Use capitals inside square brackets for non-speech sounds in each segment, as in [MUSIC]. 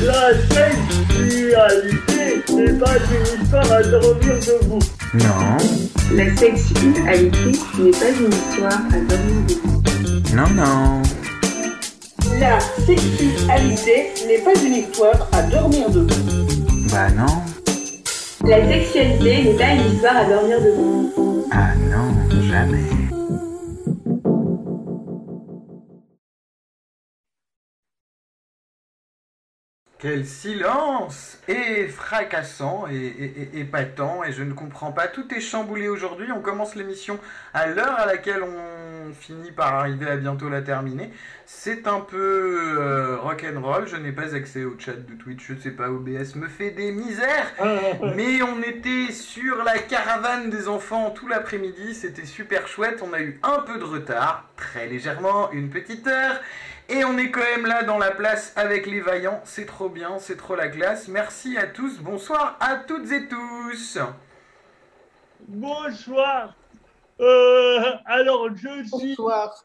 La sexualité n'est pas une histoire à dormir debout. Non. La sexualité n'est pas une histoire à dormir debout. Non, non. La sexualité n'est pas une histoire à dormir debout. Bah non. La sexualité n'est pas une histoire à dormir debout. Ah non, jamais. Quel silence Et fracassant et, et- et- épatant, et je ne comprends pas. Tout est chamboulé aujourd'hui. On commence l'émission à l'heure à laquelle on finit par arriver à bientôt la terminer. C'est un peu euh, rock'n'roll. Je n'ai pas accès au chat de Twitch. Je sais pas, OBS me fait des misères. [LAUGHS] Mais on était sur la caravane des enfants tout l'après-midi, c'était super chouette, on a eu un peu de retard, très légèrement, une petite heure, et on est quand même là dans la place avec les vaillants, c'est trop bien, c'est trop la classe. Merci à tous, bonsoir à toutes et tous. Bonsoir. Euh, alors, je suis, Bonsoir.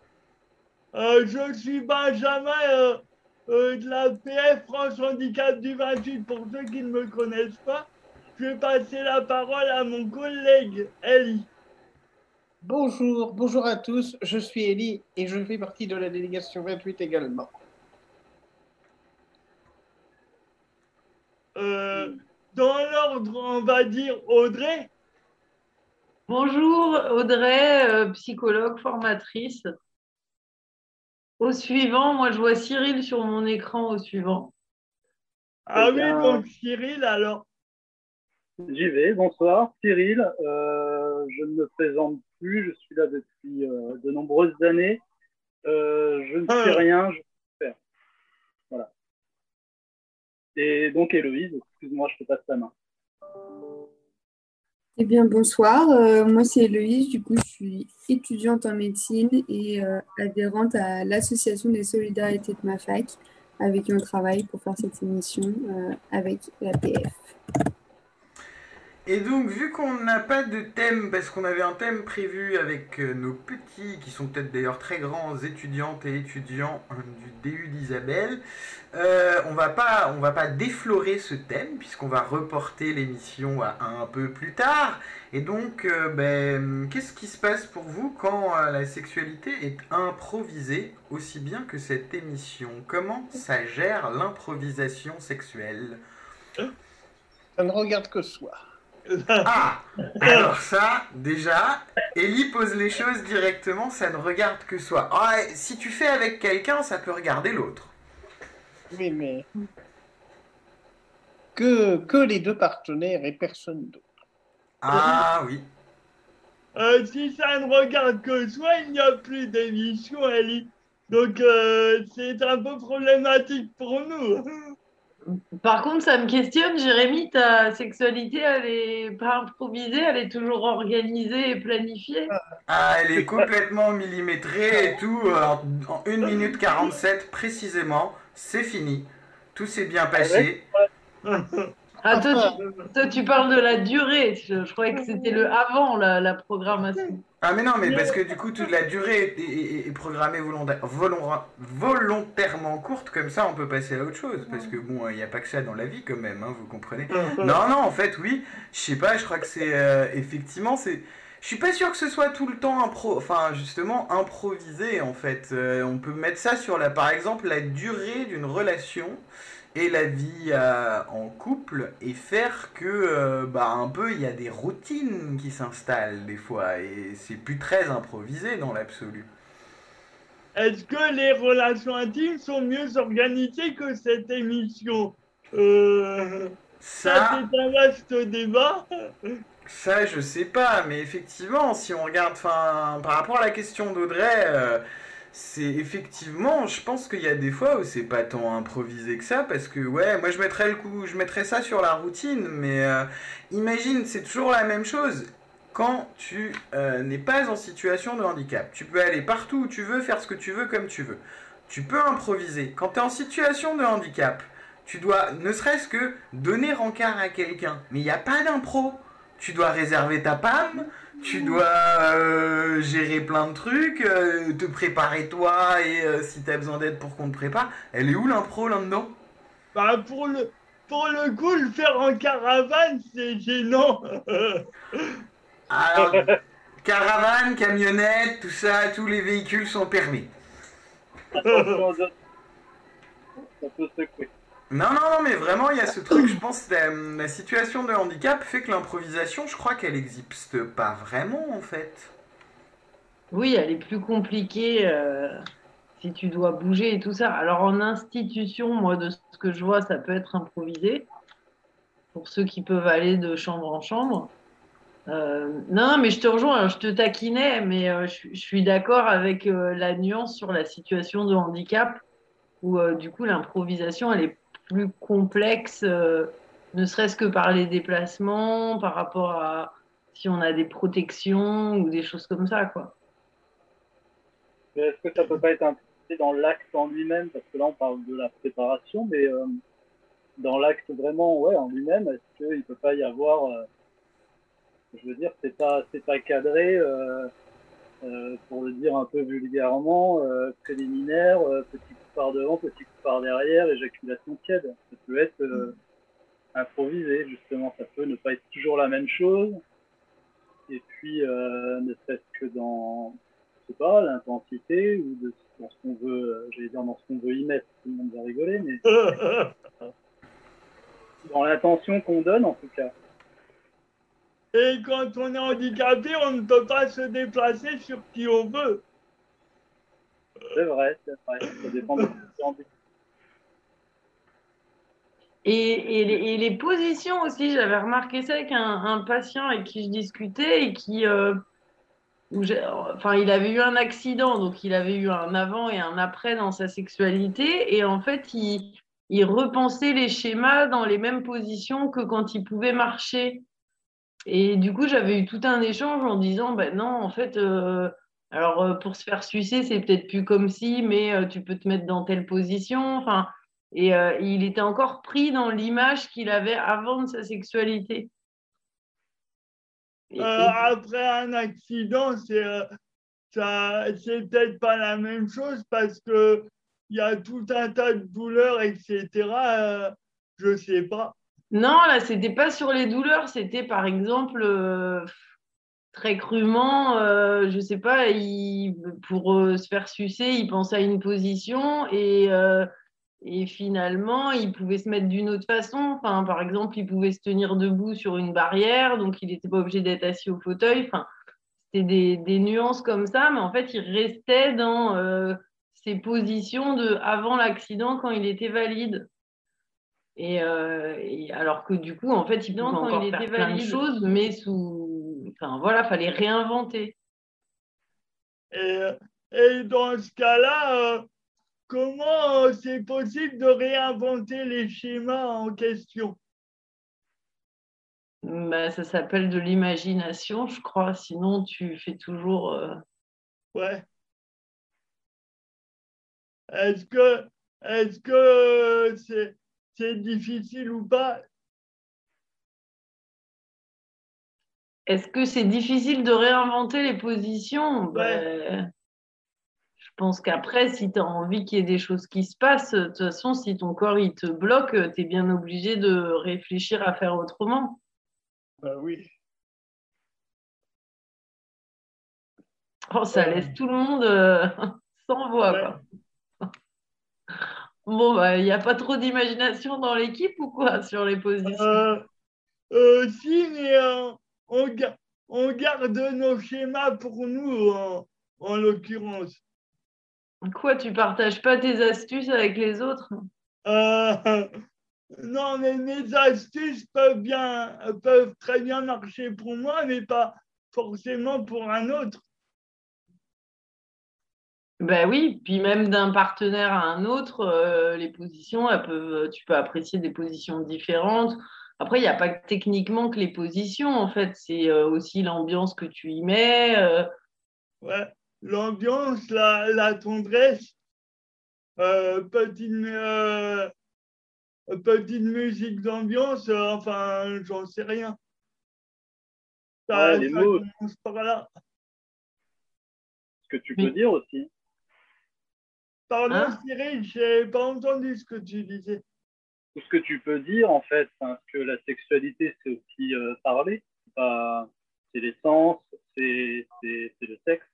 euh, je suis Benjamin euh, euh, de la PF France Handicap du 28. Pour ceux qui ne me connaissent pas, je vais passer la parole à mon collègue Ellie. Bonjour, bonjour à tous. Je suis Ellie et je fais partie de la délégation 28 également. Euh, dans l'ordre, on va dire Audrey. Bonjour Audrey, euh, psychologue, formatrice. Au suivant, moi je vois Cyril sur mon écran au suivant. Ah Eh oui, bien, donc Cyril, alors. J'y vais, bonsoir, Cyril. Euh, je ne me présente plus, je suis là depuis euh, de nombreuses années. Euh, je ne sais Ah. rien, je sais faire. Voilà. Et donc Héloïse, excuse-moi, je te passe ta main. Eh bien, bonsoir. Euh, moi, c'est Héloïse. Du coup, je suis étudiante en médecine et euh, adhérente à l'association des solidarités de ma fac, avec qui on travaille pour faire cette émission euh, avec la PF. Et donc, vu qu'on n'a pas de thème, parce qu'on avait un thème prévu avec euh, nos petits, qui sont peut-être d'ailleurs très grands étudiantes et étudiants euh, du DU d'Isabelle, euh, on va pas, on va pas déflorer ce thème, puisqu'on va reporter l'émission à un peu plus tard. Et donc, euh, ben, qu'est-ce qui se passe pour vous quand la sexualité est improvisée aussi bien que cette émission? Comment ça gère l'improvisation sexuelle? Ça ne regarde que soi. Ah [LAUGHS] Alors ça, déjà, Ellie pose les choses directement, ça ne regarde que soi. Ah, si tu fais avec quelqu'un, ça peut regarder l'autre. Oui, mais que, que les deux partenaires et personne d'autre. Ah oui. Euh, si ça ne regarde que soi, il n'y a plus d'émission, Ellie. Donc, euh, c'est un peu problématique pour nous. [LAUGHS] Par contre, ça me questionne, Jérémy, ta sexualité, elle est pas improvisée, elle est toujours organisée et planifiée. Ah, elle est complètement millimétrée et tout, euh, en, en 1 minute 47 précisément, c'est fini. Tout s'est bien passé. [LAUGHS] Ah, toi, tu, toi, tu parles de la durée. Je, je croyais que c'était le avant, la, la programmation. Ah mais non, mais parce que du coup, toute la durée est, est- est programmée volonta- volon- volontairement courte, comme ça on peut passer à autre chose. Parce que bon, il n'y a pas que ça dans la vie quand même, hein, vous comprenez. Non, non, en fait, oui, je sais pas, je crois que c'est euh, effectivement, c'est. Je suis pas sûr que ce soit tout le temps impro, enfin justement improvisé en fait. Euh, on peut mettre ça sur la, par exemple, la durée d'une relation et la vie euh, en couple et faire que euh, bah un peu il y a des routines qui s'installent des fois et c'est plus très improvisé dans l'absolu. Est-ce que les relations intimes sont mieux organisées que cette émission euh, Ça, Ça, c'est un vaste débat. ça je sais pas, mais effectivement, si on regarde, enfin, par rapport à la question d'Audrey, c'est effectivement, je pense qu'il y a des fois où c'est pas tant improvisé que ça, parce que ouais, moi je mettrais le coup, je mettrais ça sur la routine, mais euh, imagine, c'est toujours la même chose. Quand tu euh, n'es pas en situation de handicap, tu peux aller partout où tu veux, faire ce que tu veux comme tu veux. Tu peux improviser. Quand tu es en situation de handicap, tu dois ne serait-ce que donner rencard à quelqu'un. Mais il n'y a pas d'impro. Tu dois réserver ta PAM, tu dois euh, gérer plein de trucs, euh, te préparer toi et euh, si tu as besoin d'aide pour qu'on te prépare. Elle est où l'impro là-dedans Bah, pour le, pour le coup, le faire en caravane, c'est gênant. Alors, caravane, camionnette, tout ça, tous les véhicules sont permis. Ça peut secouer. Non, non, non, mais vraiment, il y a ce truc, je pense, la, la situation de handicap fait que l'improvisation, je crois qu'elle n'existe pas vraiment, en fait. Oui, elle est plus compliquée euh, si tu dois bouger et tout ça. Alors en institution, moi, de ce que je vois, ça peut être improvisé pour ceux qui peuvent aller de chambre en chambre. Euh, non, mais je te rejoins, hein, je te taquinais, mais euh, je, je suis d'accord avec la nuance sur la situation de handicap où du coup l'improvisation, elle est plus complexe, euh, ne serait-ce que par les déplacements, par rapport à si on a des protections ou des choses comme ça, quoi. Est-ce que ça peut pas être impliqué dans l'acte en lui-même? Parce que là, on parle de la préparation, mais euh, dans l'acte vraiment, ouais, en lui-même, est-ce qu'il peut pas y avoir. euh, je veux dire, c'est pas, c'est pas cadré, pour le dire un peu vulgairement, préliminaire, euh, petit par devant, petit coup par derrière, éjaculation tiède. Ça peut être euh, improvisé, justement. Ça peut ne pas être toujours la même chose. Et puis, euh, ne serait-ce que dans, je sais pas, l'intensité ou de, dans ce qu'on veut, euh, j'allais dire dans ce qu'on veut y mettre, tout le monde va rigoler, mais [LAUGHS] dans l'intention qu'on donne en tout cas. Et quand on est handicapé, on ne peut pas se déplacer sur qui on veut. C'est vrai, c'est vrai. Ça dépend de. Et, et les, et les positions aussi, j'avais remarqué ça avec un, patient avec qui je discutais et qui, euh, enfin, il avait eu un accident, donc il avait eu un avant et un après dans sa sexualité, et en fait, il, il repensait les schémas dans les mêmes positions que quand il pouvait marcher. Et du coup, j'avais eu tout un échange en disant, ben non, en fait, euh, alors euh, pour se faire sucer, c'est peut-être plus comme si, mais euh, tu peux te mettre dans telle position. Enfin, et euh, il était encore pris dans l'image qu'il avait avant de sa sexualité. Et- Euh, et- après un accident, c'est euh, peut-être pas la même chose parce que il y a tout un tas de douleurs, etc. je sais pas. Non, là, c'était pas sur les douleurs, c'était par exemple très crûment, euh, je sais pas, il, pour euh, se faire sucer, il pensait à une position et, euh, et finalement, il pouvait se mettre d'une autre façon. Enfin, par exemple, il pouvait se tenir debout sur une barrière, donc il n'était pas obligé d'être assis au fauteuil. Enfin, c'était des, des nuances comme ça, mais en fait, il restait dans euh, ses positions de avant l'accident quand il était valide. Et, et alors que du coup, en fait, il pouvait encore il faire était plein de valide. choses, mais sous, enfin voilà, fallait réinventer. Et, et dans ce cas-là, euh, comment euh, c'est possible de réinventer les schémas en question? Bah, ça s'appelle de l'imagination, je crois. Sinon, tu fais toujours. euh, Ouais. Est-ce que est-ce que c'est c'est difficile ou pas? Est-ce que c'est difficile de réinventer les positions? Ouais. Ben, Je pense qu'après, si tu as envie qu'il y ait des choses qui se passent, de toute façon, si ton corps il te bloque, tu es bien obligé de réfléchir à faire autrement. Bah oui. Oh, ça Ouais. laisse tout le monde euh, [LAUGHS] sans voix. Ouais. quoi. Bon, bah, il n'y a pas trop d'imagination dans l'équipe ou quoi sur les positions? Euh, euh, si, mais euh, on, ga- on garde nos schémas pour nous, en, en l'occurrence. Quoi, tu partages pas tes astuces avec les autres? Euh, non, mais mes astuces peuvent, bien, peuvent très bien marcher pour moi, mais pas forcément pour un autre. Ben oui, puis même d'un partenaire à un autre, euh, les positions, elles peuvent, tu peux apprécier des positions différentes. Après, il n'y a pas que techniquement que les positions, en fait, c'est euh, aussi l'ambiance que tu y mets. euh, Ouais. L'ambiance, la, la tendresse, euh, petite, euh, petite musique d'ambiance, euh, enfin, j'en sais rien. Ça, Ouais, les ça mots. commence par là. Ce que tu Oui. peux dire aussi. Pardon, Hein? Cyril, j'ai pas entendu ce que tu disais. Tout ce que tu peux dire, en fait, parce que la sexualité, c'est aussi euh, parler. Pas- C'est l'essence, c'est c'est- c'est le sexe,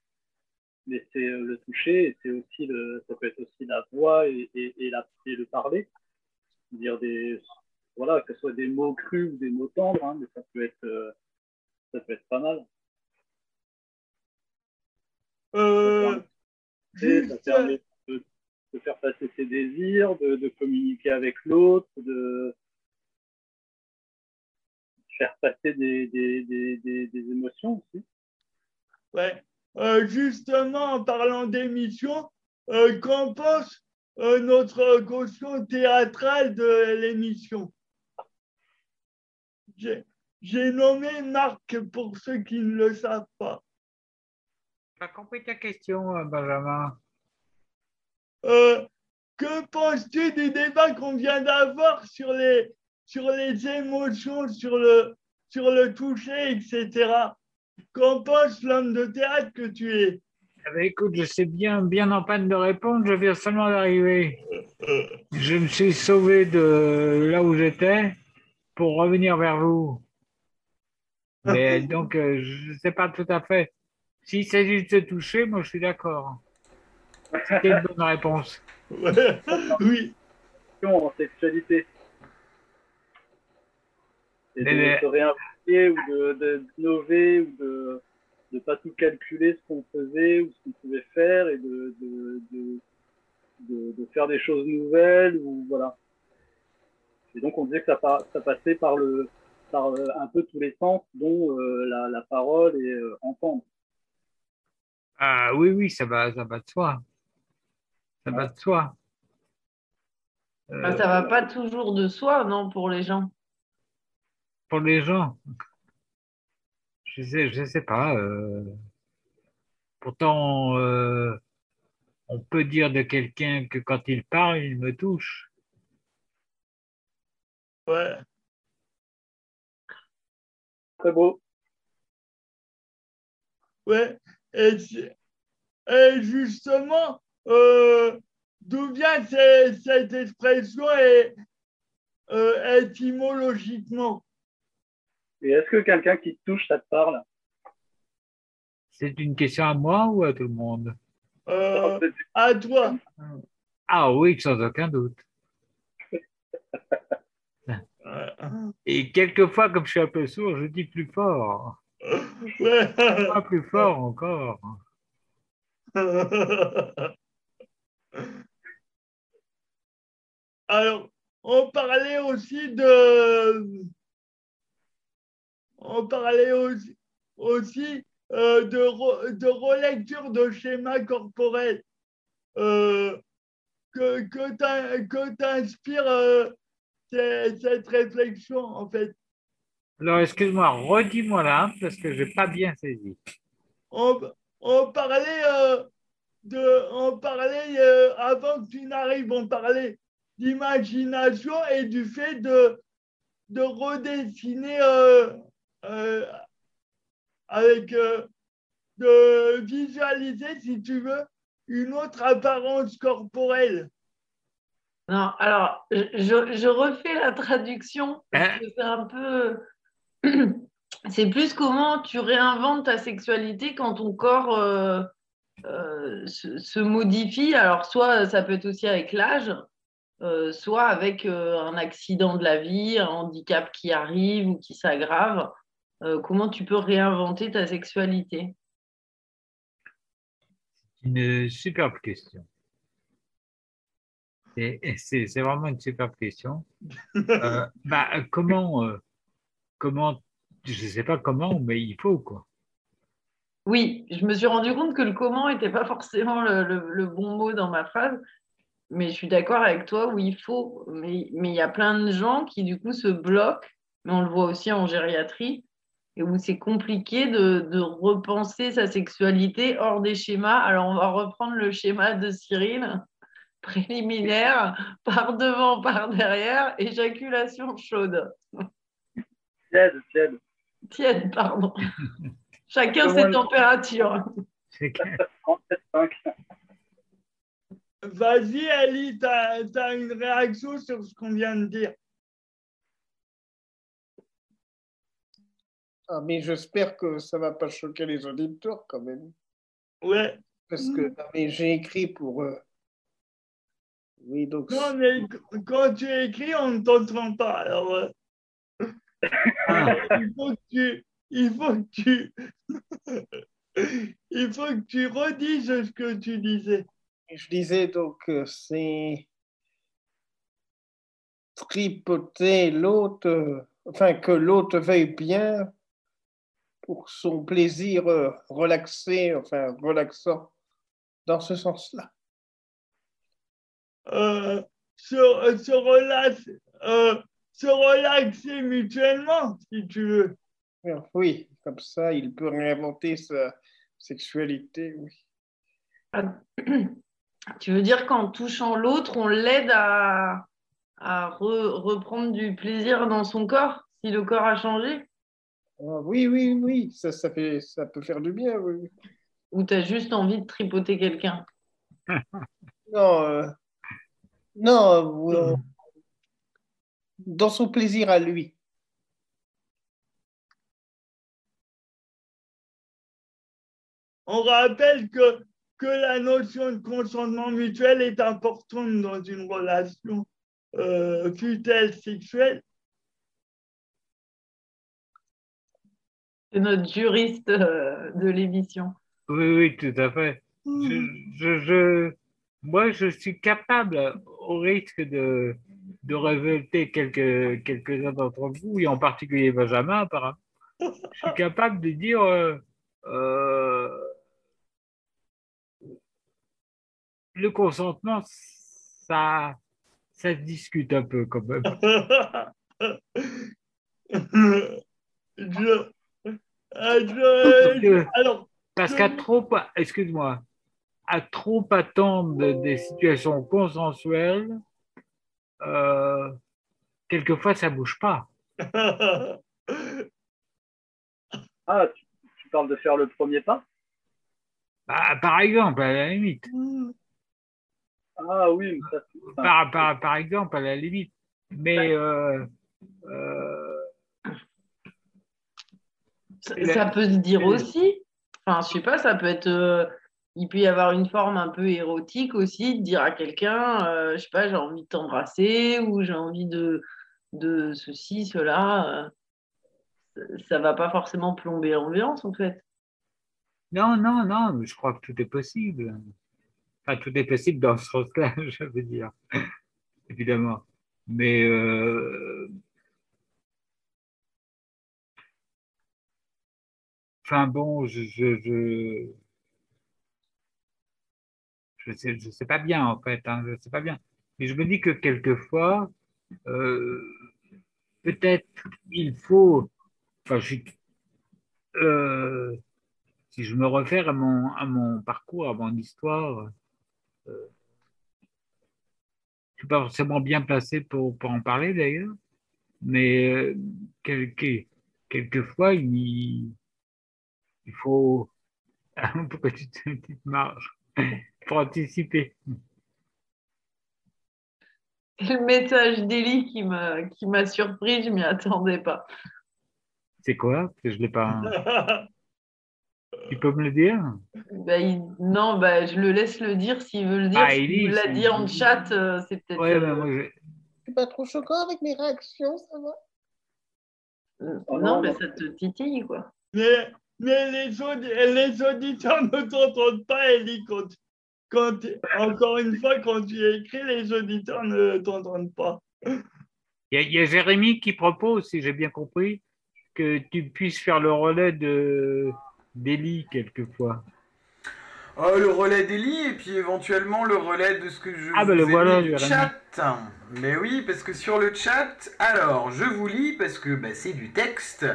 mais c'est euh, le toucher, et c'est aussi le, ça peut être aussi la voix et, et, et, la, et le parler. Dire des, voilà, que ce soit des mots crus ou des mots tendres, hein, mais ça peut être, euh, ça peut être pas mal. Euh, ça permet de, faire passer ses désirs, de, de communiquer avec l'autre, de faire passer des, des, des, des, des émotions aussi. ouais. Euh, justement, en parlant d'émission, euh, qu'en pense euh, notre caution théâtrale de l'émission? J'ai nommé Marc pour ceux qui ne le savent pas. J'ai pas compris ta question, Benjamin. Euh, que penses-tu du débat qu'on vient d'avoir sur les, sur les émotions, sur le, sur le toucher, etc. Qu'en pense l'homme de théâtre que tu es? Eh ben, écoute, je sais bien, bien en panne de répondre, je viens seulement d'arriver. Je me suis sauvé de là où j'étais pour revenir vers vous. Mais [LAUGHS] donc, euh, je ne sais pas tout à fait. S'il s'agit de se toucher, moi je suis d'accord. C'était une bonne réponse. Oui, En sexualité. Et de Mais- mais- se réinventer ou de- de- d'innover ou de ne pas tout calculer ce qu'on faisait ou ce qu'on pouvait faire et de, de, de, de, de faire des choses nouvelles ou voilà. Et donc on disait que ça passait par le par euh, un peu tous les sens dont euh, la, la parole et euh, entendre. Ah oui, oui, ça va, ça va de soi. Ça va de soi. Euh, Ah, ça va pas toujours de soi, non, pour les gens. pour les gens, je sais, je sais pas. euh, pourtant, euh, on peut dire de quelqu'un que quand il parle, il me touche. ouais. Très beau. Ouais. Et justement, euh, d'où vient ce- cette expression et, euh, étymologiquement? Et est-ce que quelqu'un qui te touche, ça te parle? C'est une question à moi ou à tout le monde? Euh, À toi. Ah oui, sans aucun doute. [LAUGHS] Et quelquefois, comme je suis un peu sourd, je dis plus fort. ouais. Pas plus fort encore. [LAUGHS] Alors, on parlait aussi de. On parlait aussi, aussi euh, de, re- de relecture de schémas corporels. Euh, que que t'in- que t'inspire euh, cette réflexion, en fait. Alors, excuse-moi, redis-moi là, parce que je n'ai pas bien saisi. on, on parlait euh, de, on parlait euh, avant que tu n'arrives, on parlait d'imagination et du fait de, de redessiner euh, euh, avec de visualiser, si tu veux, une autre apparence corporelle. Non, alors, je, je- refais la traduction parce que c'est un peu. [CLEARS THROAT] C'est plus comment tu réinventes ta sexualité quand ton corps euh, se, se modifie. Alors, soit ça peut être aussi avec l'âge, euh, soit avec euh, un accident de la vie, un handicap qui arrive ou qui s'aggrave. Comment tu peux réinventer ta sexualité? Une superbe question. C'est c'est vraiment une superbe question. [LAUGHS] Bah, comment, comment, je ne sais pas comment, mais il faut quoi. Oui, je me suis rendu compte que le comment n'était pas forcément le, le- le bon mot dans ma phrase, mais je suis d'accord avec toi où il faut. Mais mais il y a plein de gens qui du coup se bloquent, mais on le voit aussi en gériatrie, et où c'est compliqué de, de repenser sa sexualité hors des schémas. Alors on va reprendre le schéma de Cyril, [LAUGHS] préliminaire, par devant, par derrière, éjaculation chaude. Tiède, tiède. Tiède, pardon. [LAUGHS] Chacun Comment ses températures. [LAUGHS] C'est que- [LAUGHS] 37,5. Vas-y, Ali, tu as, une réaction sur ce qu'on vient de dire? Ah, mais j'espère que ça ne va pas choquer les auditeurs quand même. Ouais. Parce que j'ai écrit pour. eux. Oui, donc. Non, mais quand tu écris, on ne t'entend pas. Alors, euh, [LAUGHS] il faut que tu. Il faut que tu. [LAUGHS] il faut que tu redises ce que tu disais. Je disais donc que c'est tripoter l'autre, enfin que l'autre veuille bien pour son plaisir euh, relaxé, enfin relaxant, dans ce sens-là. Euh, se, euh, se relaxer mutuellement, si tu veux. Oui, comme ça, il peut réinventer sa sexualité, oui. Ah, [CLEARS THROAT] tu veux dire qu'en touchant l'autre, on l'aide à, à reprendre du plaisir dans son corps, si le corps a changé? Ah, Oui, oui, oui, ça, ça, fait, ça peut faire du bien, oui. Ou tu as juste envie de tripoter quelqu'un? [LAUGHS] Non, euh, non, euh, dans son plaisir à lui. On rappelle que, que la notion de consentement mutuel est importante dans une relation euh, sexuelle. C'est notre juriste euh, de l'émission. Oui, oui, tout à fait. Je, je, moi, je suis capable, au risque de, de révolter quelques, quelques-uns d'entre vous, et en particulier Benjamin, apparemment, je suis capable de dire euh, le consentement, ça, ça se discute un peu quand même. [LAUGHS] parce qu'à trop, excuse-moi, à trop attendre des situations consensuelles, euh, quelquefois ça bouge pas. [LAUGHS] ah, tu, parles de faire le premier pas? Bah, Par exemple, à la limite. Ah oui, par, par, par, exemple, à la limite. Mais. Euh, euh, ça, peut se dire aussi. Enfin, je sais pas, ça peut être. Euh, il peut y avoir une forme un peu érotique aussi, de dire à quelqu'un, je sais pas, j'ai envie de t'embrasser ou j'ai envie de, de ceci, cela. ça va pas forcément plomber l'ambiance, en fait. Non, non, non, je crois que tout est possible tout est possible dans ce sens-là, [LAUGHS] je veux dire, évidemment. Mais euh, enfin bon, je je, je, sais, je sais pas bien en fait, hein, je sais pas bien. Mais je me dis que quelquefois, euh, peut-être il faut, enfin, euh, si je me réfère à mon, à mon parcours, à mon histoire, je ne suis pas forcément bien placé pour, pour en parler d'ailleurs, mais euh, quelquefois, il, il faut [LAUGHS] une petite, marge [LAUGHS] pour anticiper? C'est le message d'Eli qui m'a, qui m'a surpris, je ne m'y attendais pas. C'est quoi? Je l'ai pas. [LAUGHS] Tu peux me le dire? Bah, Non, bah, je le laisse le dire s'il veut le dire. Ah, il l'a dit en chat, euh, c'est peut-être. Ouais, bah, moi, je... C'est pas trop choquant avec mes réactions, ça va? Euh, Non, mais ça te titille, quoi. Mais, mais les, les auditeurs ne t'entendent pas, Ellie, quand, quand, encore une fois, quand tu écris, les auditeurs ne t'entendent pas. Il y, y, a Jérémy qui propose, si j'ai bien compris, que tu puisses faire le relais de d'Eli quelquefois. Oh, le relais d'Eli et puis éventuellement le relais de ce que je ah, bah, le voilà, chat. Mais oui, parce que sur le chat, alors je vous lis parce que bah, c'est du texte.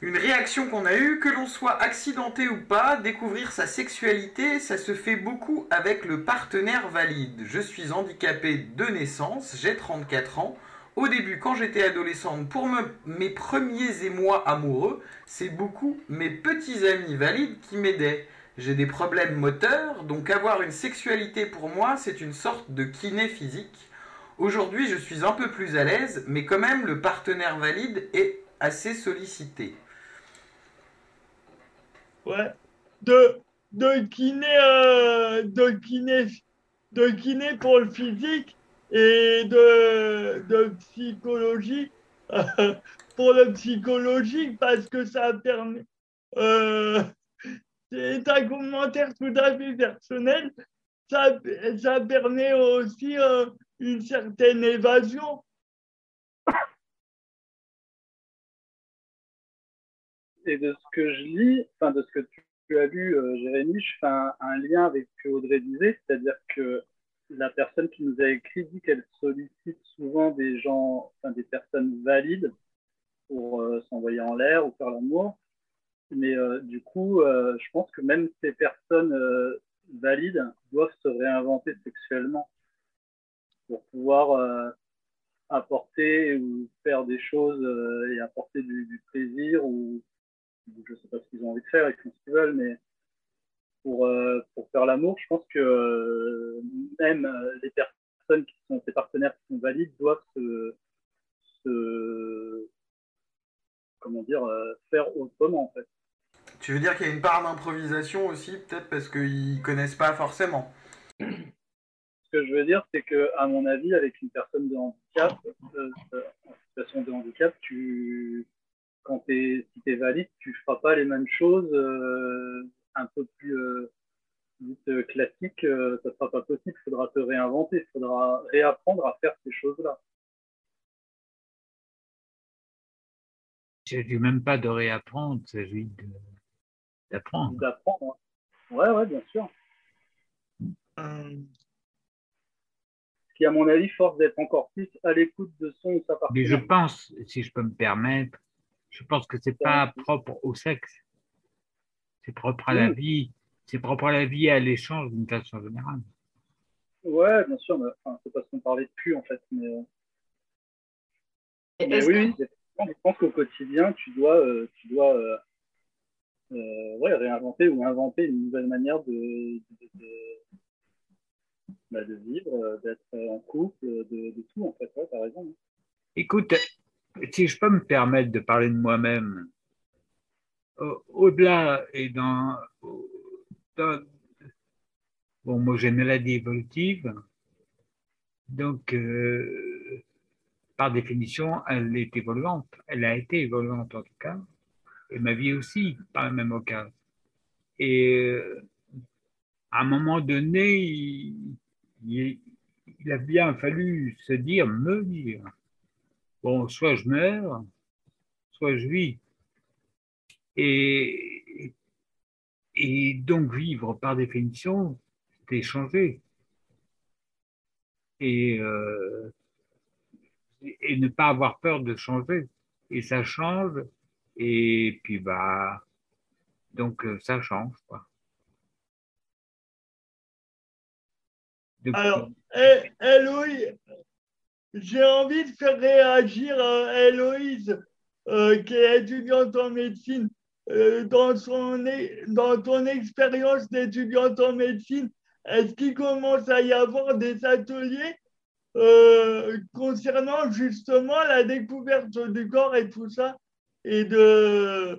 Une réaction qu'on a eue, que l'on soit accidenté ou pas, découvrir sa sexualité, ça se fait beaucoup avec le partenaire valide. Je suis handicapé de naissance, j'ai 34 ans. Au début, quand j'étais adolescente, pour mes premiers émois amoureux, c'est beaucoup mes petits amis valides qui m'aidaient. J'ai des problèmes moteurs, donc avoir une sexualité pour moi, c'est une sorte de kiné physique. Aujourd'hui, je suis un peu plus à l'aise, mais quand même, le partenaire valide est assez sollicité. Ouais. De, de kiné, euh, de kiné, de kiné pour le physique et de, de psychologie [LAUGHS] pour le psychologique parce que ça permet. Euh, c'est un commentaire tout à fait personnel. Ça, ça permet aussi euh, une certaine évasion. Et de ce que je lis, enfin de ce que tu, as lu, euh, Jérémy, je fais un, un, lien avec ce que Audrey disait, c'est-à-dire que la personne qui nous a écrit dit qu'elle sollicite souvent des gens, enfin des personnes valides pour euh, s'envoyer en l'air ou faire l'amour. Mais euh, du coup, euh, je pense que même ces personnes valides doivent se réinventer sexuellement pour pouvoir apporter ou faire des choses et apporter du, plaisir ou, je sais pas ce qu'ils ont envie de faire, ils font ce qu'ils veulent, mais pour, euh, pour faire l'amour, je pense que euh, même euh, les personnes qui sont, ces partenaires qui sont valides doivent se, se comment dire, faire autrement en fait. Tu veux dire qu'il y a une part d'improvisation aussi, peut-être parce qu'ils connaissent pas forcément Ce que je veux dire, c'est que, à mon avis, avec une personne de handicap, euh, en situation de handicap, tu, quand es, si tu es valide, tu feras pas les mêmes choses euh, un peu plus euh, dites classiques. Euh, ça sera pas possible. Il faudra te réinventer. Il faudra réapprendre à faire ces choses-là. Je dis même pas de réapprendre, il s'agit de- d'apprendre. D'apprendre. hein. Ouais, ouais, bien sûr. Euh, Ce qui, à mon avis, force d'être encore plus à l'écoute de son ou sa Mais je pense, si je peux me permettre, je pense que c'est pas propre au sexe. C'est propre à la Oui. vie. C'est propre à la vie et à l'échange d'une façon générale. Ouais, bien sûr. Mais, enfin, c'est parce qu'on parlait de cul, en fait. Mais, euh, mais oui, que- je pense qu'au quotidien, tu dois, euh, tu dois euh, euh, ouais, réinventer ou inventer une nouvelle manière de, de, de- bah, de vivre, d'être en couple, de, de tout, en fait. Ouais, t'as raison. hein. Écoute, si je peux me permettre de parler de moi-même, au-delà et dans, bon, moi j'ai une maladie évolutive, donc euh, par définition, elle est évoluante, elle a été évoluante en tout cas, et ma vie aussi, par la même occasion. Et euh, à un moment donné, il a bien fallu se dire, me dire, bon, soit je meurs, soit je vis. Et, et donc vivre, par définition, c'est changer. Et, euh, et ne pas avoir peur de changer. Et ça change. Et puis, bah, donc euh, ça change, quoi. Depuis- Alors, Eh, Héloïse, j'ai envie de faire réagir euh, Héloïse, euh, qui est étudiante en médecine. Euh, dans, ton expérience d'étudiante en médecine, est-ce qu'il commence à y avoir des ateliers euh, concernant justement la découverte du corps et tout ça, et, de,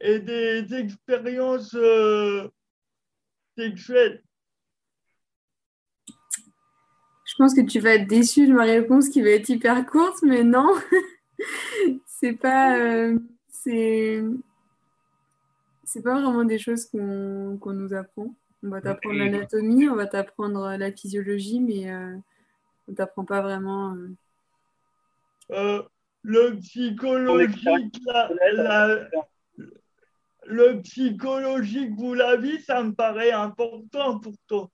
et des expériences euh, sexuelles? Je pense que tu vas être déçu de ma réponse qui va être hyper courte, mais non, [LAUGHS] c'est pas, c'est, c'est pas vraiment des choses qu'on qu'on nous apprend. On va t'apprendre l'anatomie, on va t'apprendre la physiologie, mais euh, on t'apprend pas vraiment. euh, Euh, le psychologique, la- la- le psychologique ou la vie, ça me paraît important pour toi.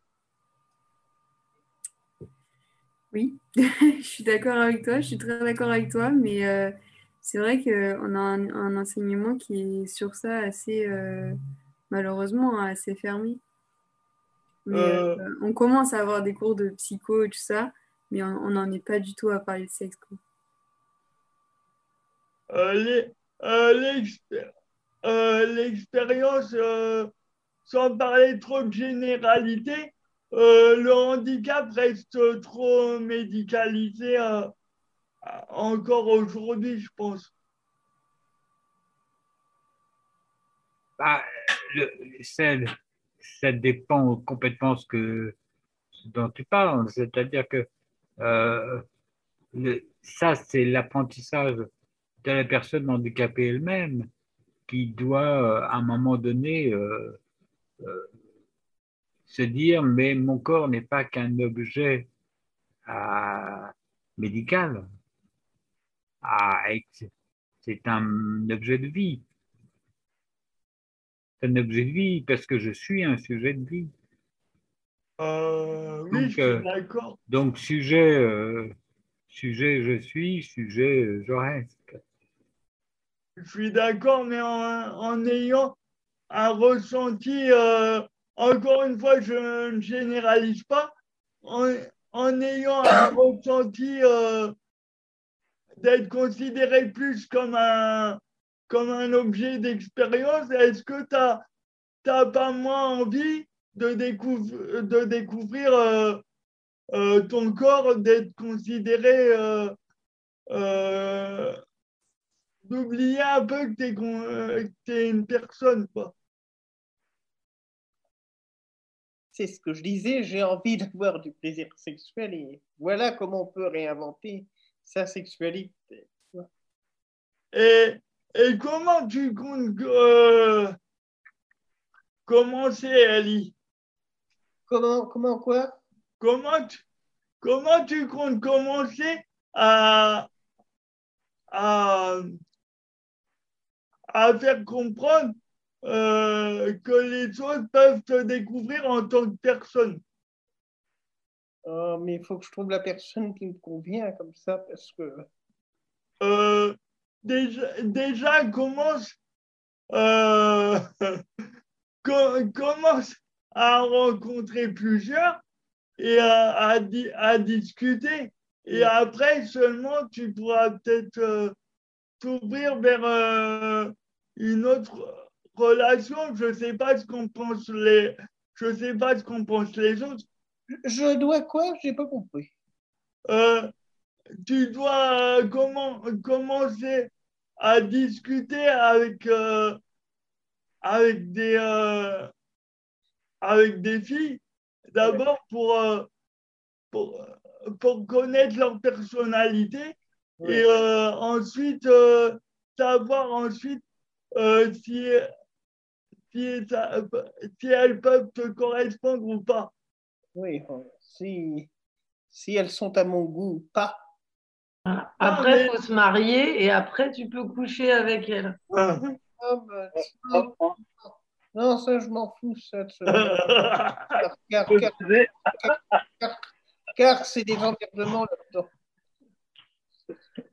Oui, [LAUGHS] je suis d'accord avec toi, je suis très d'accord avec toi, mais euh, c'est vrai qu'on a un, un enseignement qui est sur ça assez, euh, malheureusement, assez fermé. Mais Euh. euh, on commence à avoir des cours de psycho et tout ça, mais on n'en est pas du tout à parler de sexe. L'expérience sans parler trop de généralité, le handicap reste trop médicalisé encore aujourd'hui, je pense. Bah, ça, dépend complètement ce que, dont tu parles. C'est-à-dire que euh, ça, c'est l'apprentissage de la personne handicapée elle-même qui doit, à un moment donné, euh, euh, se dire mais mon corps n'est pas qu'un objet euh, médical, ah, c'est un objet de vie. C'est un objet de vie parce que je suis un sujet de vie. Euh, oui, donc, je suis d'accord. Donc, sujet, sujet je suis, sujet je reste. Je suis d'accord, mais en, en, ayant un ressenti encore une fois, je ne généralise pas, en, en ayant un ressenti euh, d'être considéré plus comme un, comme un objet d'expérience, est-ce que tu n'as pas moins envie de, de découvrir euh, euh, ton corps, d'être considéré, d'oublier un peu que tu es, une personne quoi? c'est ce que je disais, j'ai envie [LAUGHS] d'avoir du plaisir sexuel et voilà comment on peut réinventer sa sexualité. Et, et comment tu comptes euh, commencer, Ali Comment, comment quoi? Comment tu, comment tu comptes commencer à, à, à faire comprendre euh, que les autres peuvent te découvrir en tant que personne? Oh, mais il faut que je trouve la personne qui me convient comme ça parce que. Euh, déjà, déjà, commence, euh, [LAUGHS] commence à rencontrer plusieurs et à, à, à discuter. Et après seulement, tu pourras peut-être euh, t'ouvrir vers une autre relation, je sais pas ce qu'on pense les, je sais pas ce qu'on pense les autres. Je dois quoi? J'ai pas compris. Euh, tu dois euh, comment, commencer à discuter avec euh, avec des avec des filles? D'abord pour, pour, pour connaître leur personnalité et ensuite savoir ensuite si si, elles peuvent te correspondre ou pas. Oui, si, si elles sont à mon goût ou pas. Ah, après, il faut se marier et après, tu peux coucher avec elles. Ah. Oh, bah, non, ça, je m'en fous. Ça, [LAUGHS] car, car, c'est des emmerdements là-dedans.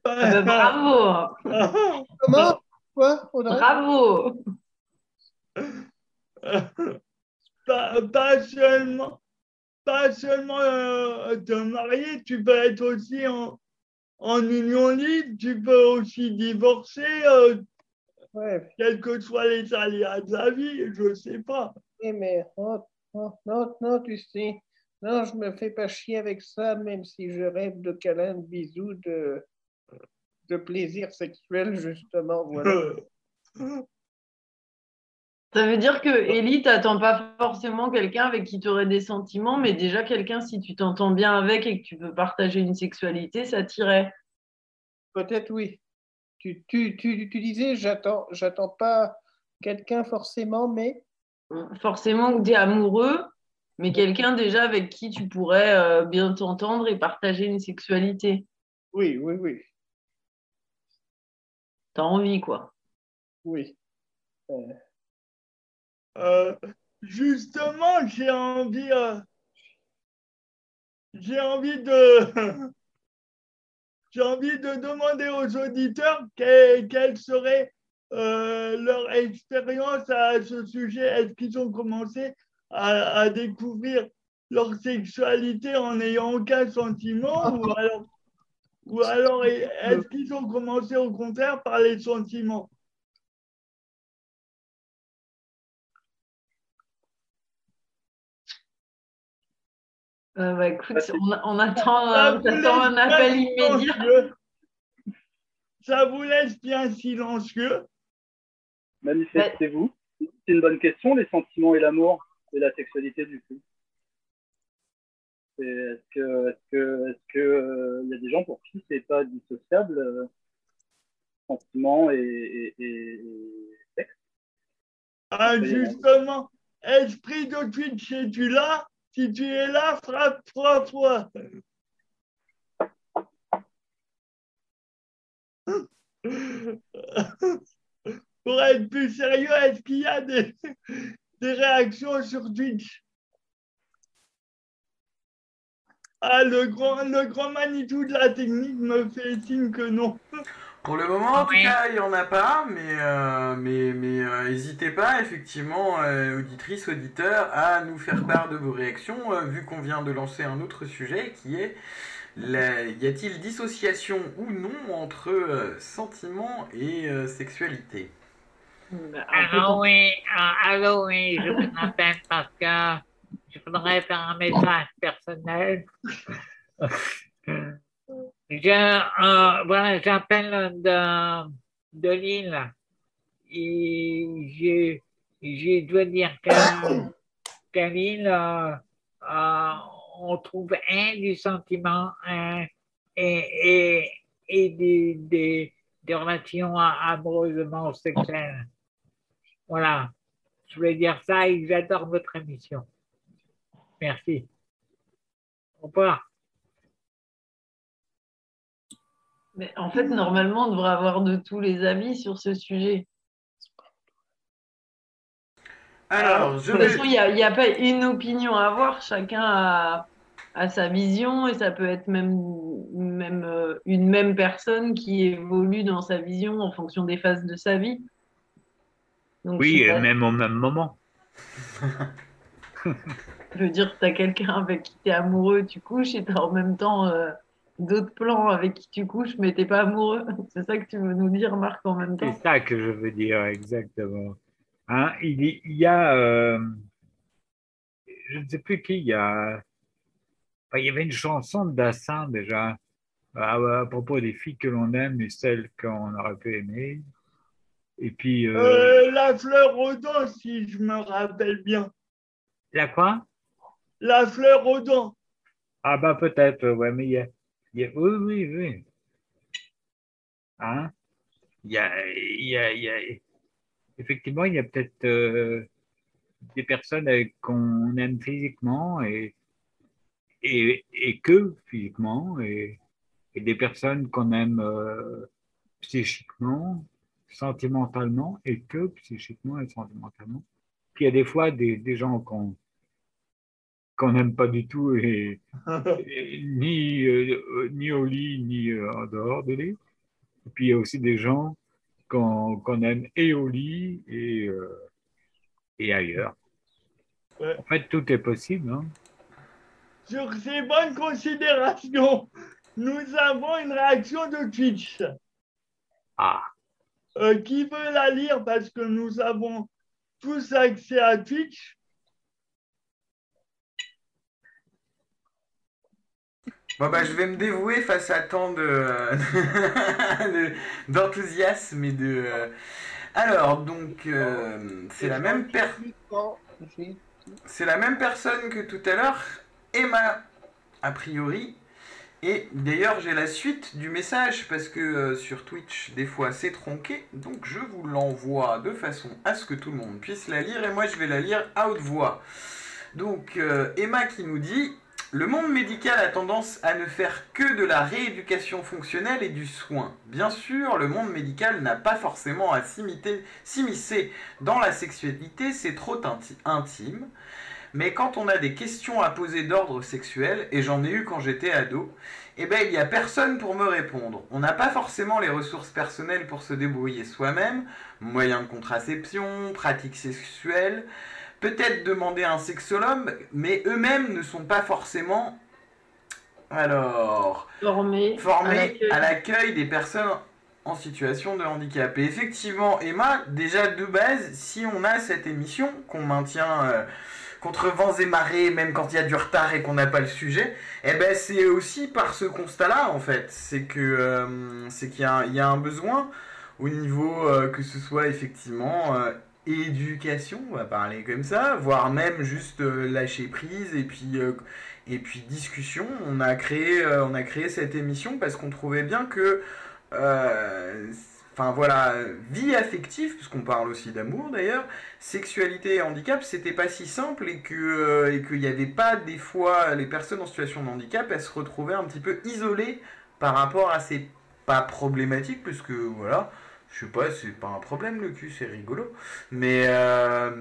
Ah, bah, bravo [LAUGHS] Comment? Quoi Bravo [LAUGHS] pas, pas, seulement, pas seulement euh, te marier, tu peux être aussi en, en union libre, tu peux aussi divorcer, euh, ouais. quels que soient les aléas de la vie, je sais pas. Oui, mais oh, oh, non, non, tu sais, non, je me fais pas chier avec ça, même si je rêve de câlins, de bisous, de, de plaisir sexuel, justement, voilà. [LAUGHS] Ça veut dire que Ellie, t'attends pas forcément quelqu'un avec qui tu aurais des sentiments, mais déjà quelqu'un, si tu t'entends bien avec et que tu peux partager une sexualité, ça t'irait. Peut-être oui. Tu, tu, tu, tu disais, j'attends, j'attends pas quelqu'un forcément, mais. Forcément, tu es amoureux, mais quelqu'un déjà avec qui tu pourrais euh, bien t'entendre et partager une sexualité. Oui, oui, oui. T'as envie, quoi. Oui. Euh, euh, justement, j'ai envie, euh, j'ai envie de, [LAUGHS] j'ai envie de demander aux auditeurs quelle, serait euh, leur expérience à ce sujet. Est-ce qu'ils ont commencé à, à, découvrir leur sexualité en n'ayant aucun sentiment ou [LAUGHS] alors, ou alors est-ce qu'ils ont commencé au contraire par les sentiments? Euh, bah, écoute, on, on attend, euh, un appel immédiat. Ça vous laisse bien silencieux. Manifestez-vous. C'est une bonne question, les sentiments et l'amour et la sexualité du coup. Est-ce que, est-ce que, est-ce que, euh, il y a des gens pour qui c'est pas dissociable, euh, sentiments et, et, et- et sexe? Ah, justement, esprit de Twitch, es-tu là Si tu es là, frappe trois fois. Pour être plus sérieux, est-ce qu'il y a des, des réactions sur Twitch Ah, le grand, le grand Manitou de la technique me fait signe que non. Pour le moment, en tout Oui. cas, il n'y en a pas, mais euh, mais mais euh, n'hésitez pas, effectivement, euh, auditrices, auditeurs, à nous faire part de vos réactions, euh, vu qu'on vient de lancer un autre sujet qui est la- y a-t-il dissociation ou non entre euh, sentiments et euh, sexualité? Bah, Allô, oui, ah, allô, oui, je vous appelle parce que je voudrais faire un message personnel. [LAUGHS] Euh, voilà, j'appelle de, de Lille. Et je, je dois dire qu'à Lille, euh, euh, on trouve un du sentiment un, et, et, et des, des, des relations amoureusement sexuelles. Voilà. Je voulais dire ça et j'adore votre émission. Merci. Au revoir. Mais en fait, normalement, on devrait avoir de tous les avis sur ce sujet. Alors, De toute façon, il n'y a, pas une opinion à avoir. Chacun a, a sa vision et ça peut être même, même euh, une même personne qui évolue dans sa vision en fonction des phases de sa vie. Donc, Oui, pas, même au même moment. je veux dire, tu as quelqu'un avec qui tu es amoureux, tu couches et tu as en même temps euh, d'autres plans avec qui tu couches, mais tu pas amoureux. [LAUGHS] C'est ça que tu veux nous dire, Marc, en même C'est temps. ça que je veux dire exactement. Hein, il, y- a, euh, je ne sais plus qui, il y a, enfin, il y avait une chanson de Dassin déjà à, à propos des filles que l'on aime et celles qu'on aurait pu aimer. Et puis, euh, Euh, la fleur aux dents, si je me rappelle bien. la quoi? La fleur aux dents. Ah bah peut-être, ouais, mais il y a, oui, oui, oui. Hein? Il y a, il y a, il y a, effectivement, il y a peut-être euh, des personnes qu'on aime physiquement et, et, et que physiquement, et, et des personnes qu'on aime euh, psychiquement, sentimentalement, et que psychiquement et sentimentalement. Puis il y a des fois des, des gens qu'on qu'on n'aime pas du tout et, [LAUGHS] et ni, euh, ni au lit, ni euh, en dehors du lit. Et puis il y a aussi des gens qu'on aime et au lit et, euh, et ailleurs. Ouais. En fait, tout est possible. Hein? Sur ces bonnes considérations, nous avons une réaction de Twitch. Ah, qui veut la lire parce que nous avons tous accès à Twitch? Bon bah je vais me dévouer face à tant de [LAUGHS] de- d'enthousiasme et de... euh, Alors donc euh, c'est la même personne que tout à l'heure, Emma a priori. Et d'ailleurs j'ai la suite du message parce que euh, sur Twitch des fois c'est tronqué, donc je vous l'envoie de façon à ce que tout le monde puisse la lire et moi je vais la lire à haute voix. Donc Emma qui nous dit le monde médical a tendance à ne faire que de la rééducation fonctionnelle et du soin. Bien sûr, le monde médical n'a pas forcément à s'immiscer dans la sexualité, c'est trop inti- intime. Mais quand on a des questions à poser d'ordre sexuel, et j'en ai eu quand j'étais ado, eh ben il n'y a personne pour me répondre. On n'a pas forcément les ressources personnelles pour se débrouiller soi-même, moyens de contraception, pratiques sexuelles, peut-être demander un sexologue, mais eux-mêmes ne sont pas forcément alors Formé. formés à l'accueil. des personnes en situation de handicap. Et effectivement, Emma, déjà de base, si on a cette émission qu'on maintient, euh, contre vents et marées, même quand il y a du retard et qu'on n'a pas le sujet, eh ben c'est aussi par ce constat-là en fait, c'est que euh, c'est qu'il y, a- il y a un besoin au niveau euh, que ce soit effectivement éducation, on va parler comme ça, voire même juste euh, lâcher prise et puis euh, et puis discussion. On a créé euh, on a créé cette émission parce qu'on trouvait bien que Enfin voilà, vie affective, puisqu'on parle aussi d'amour d'ailleurs, sexualité et handicap, c'était pas si simple et que et qu'il n'y avait pas des fois les personnes en situation de handicap, elles se retrouvaient un petit peu isolées par rapport à ces pas problématiques, puisque voilà, je sais pas, c'est pas un problème le cul, c'est rigolo, mais euh,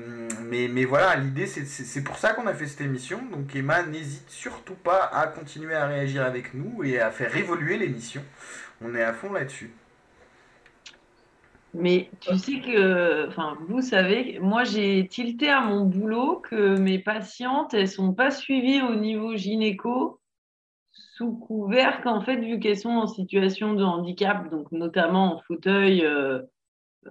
mais mais voilà, l'idée c'est pour ça qu'on a fait cette émission, donc Emma n'hésite surtout pas à continuer à réagir avec nous et à faire évoluer l'émission, on est à fond là-dessus. Mais tu sais que, enfin, vous savez, moi j'ai tilté à mon boulot que mes patientes, elles sont pas suivies au niveau gynéco sous couvert qu'en fait, vu qu'elles sont en situation de handicap, donc notamment en fauteuil, euh,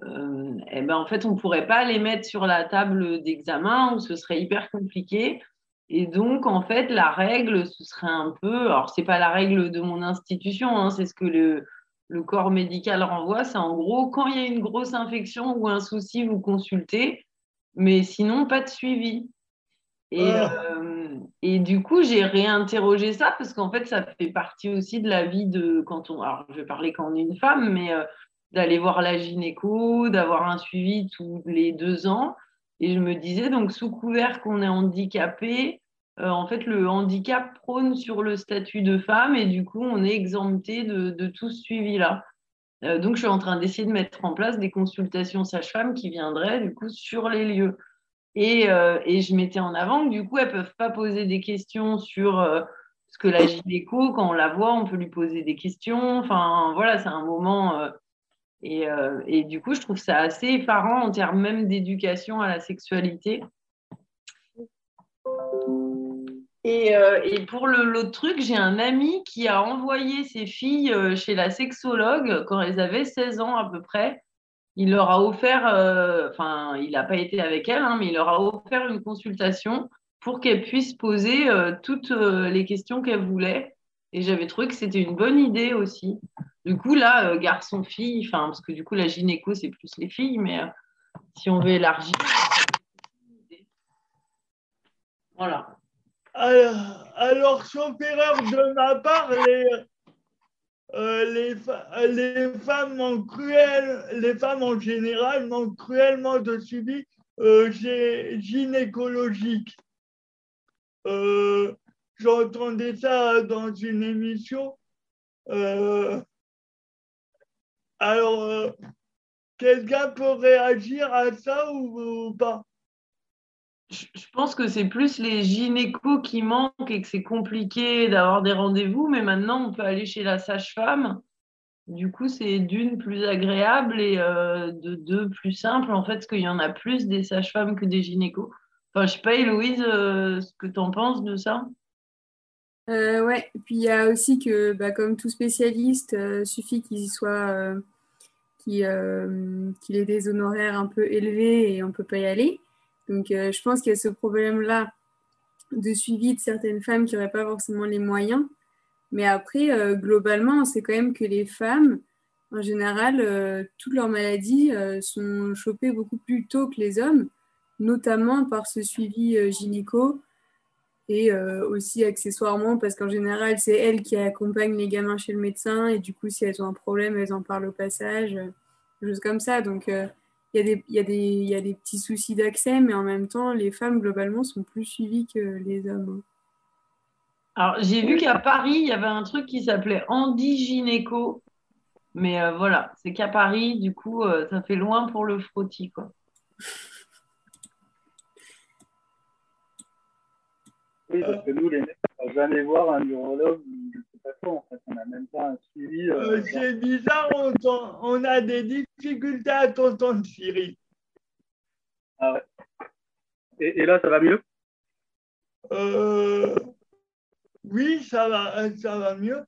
euh, eh ben en fait, on pourrait pas les mettre sur la table d'examen ou ce serait hyper compliqué. Et donc, en fait, la règle, ce serait un peu, alors c'est pas la règle de mon institution, hein, c'est ce que le le corps médical renvoie, c'est en gros quand il y a une grosse infection ou un souci, vous consultez, mais sinon pas de suivi. Et, Ah. euh, et du coup, j'ai réinterrogé ça parce qu'en fait, ça fait partie aussi de la vie de quand on. Alors, je vais parler quand on est une femme, mais euh, d'aller voir la gynéco, d'avoir un suivi tous les deux ans. Et je me disais, donc, sous couvert qu'on est handicapé, euh, en fait, le handicap prône sur le statut de femme et du coup, on est exempté de, de tout ce suivi-là. Donc, je suis en train d'essayer de mettre en place des consultations sage-femme qui viendraient du coup sur les lieux. Et, euh, et je mettais en avant que du coup, elles ne peuvent pas poser des questions sur euh, ce que la gynéco, quand on la voit, on peut lui poser des questions. Enfin, voilà, c'est un moment. euh, et, et du coup, je trouve ça assez effarant en termes même d'éducation à la sexualité. Et, et pour l'autre truc, j'ai un ami qui a envoyé ses filles chez la sexologue quand elles avaient 16 ans à peu près. Il leur a offert, euh, enfin, il n'a pas été avec elles, hein, mais il leur a offert une consultation pour qu'elles puissent poser euh, toutes euh, les questions qu'elles voulaient. Et j'avais trouvé que c'était une bonne idée aussi. Du coup, là, garçon-fille, enfin, parce que du coup, la gynéco, c'est plus les filles, mais si on veut élargir. Voilà. Alors, alors, erreur de ma part, les, euh, les, fa- les femmes les femmes en général manquent cruellement de suivi euh, gynécologique. Euh, J'entendais ça dans une émission. Euh, alors, euh, quelqu'un peut réagir à ça ou pas? Je pense que c'est plus les gynécos qui manquent et que c'est compliqué d'avoir des rendez-vous, mais maintenant on peut aller chez la sage-femme. Du coup, c'est d'une plus agréable et euh, de deux plus simple en fait, parce qu'il y en a plus des sages-femmes que des gynécos. Enfin, je sais pas, Héloïse, euh, ce que tu en penses de ça? Euh, ouais, et puis il y a aussi que, bah, comme tout spécialiste, euh, suffit qu'il qu'il qu'il ait des honoraires un peu élevés et on peut pas y aller. Donc, euh, je pense qu'il y a ce problème-là de suivi de certaines femmes qui n'auraient pas forcément les moyens. Mais après, euh, globalement, on sait quand même que les femmes, en général, euh, toutes leurs maladies sont chopées beaucoup plus tôt que les hommes, notamment par ce suivi gynéco et aussi accessoirement parce qu'en général, c'est elles qui accompagnent les gamins chez le médecin et du coup, si elles ont un problème, elles en parlent au passage, choses comme ça. Donc, il y, a des- il y, a des- il y a des petits soucis d'accès, mais en même temps, les femmes, globalement, sont plus suivies que les hommes. Alors, j'ai vu qu'à Paris, il y avait un truc qui s'appelait Andy Gynéco. Mais euh, voilà, c'est qu'à Paris, du coup, euh, ça fait loin pour le frottis, quoi. Oui, parce que nous, les mecs, on va jamais voir un urologue En fait, on n'a même pas un suivi. euh, Euh, c'est bizarre, on, a des difficultés à t'entendre, Cyril. Ah ouais. Et, et là, ça va mieux? Euh, oui, ça va, ça va mieux.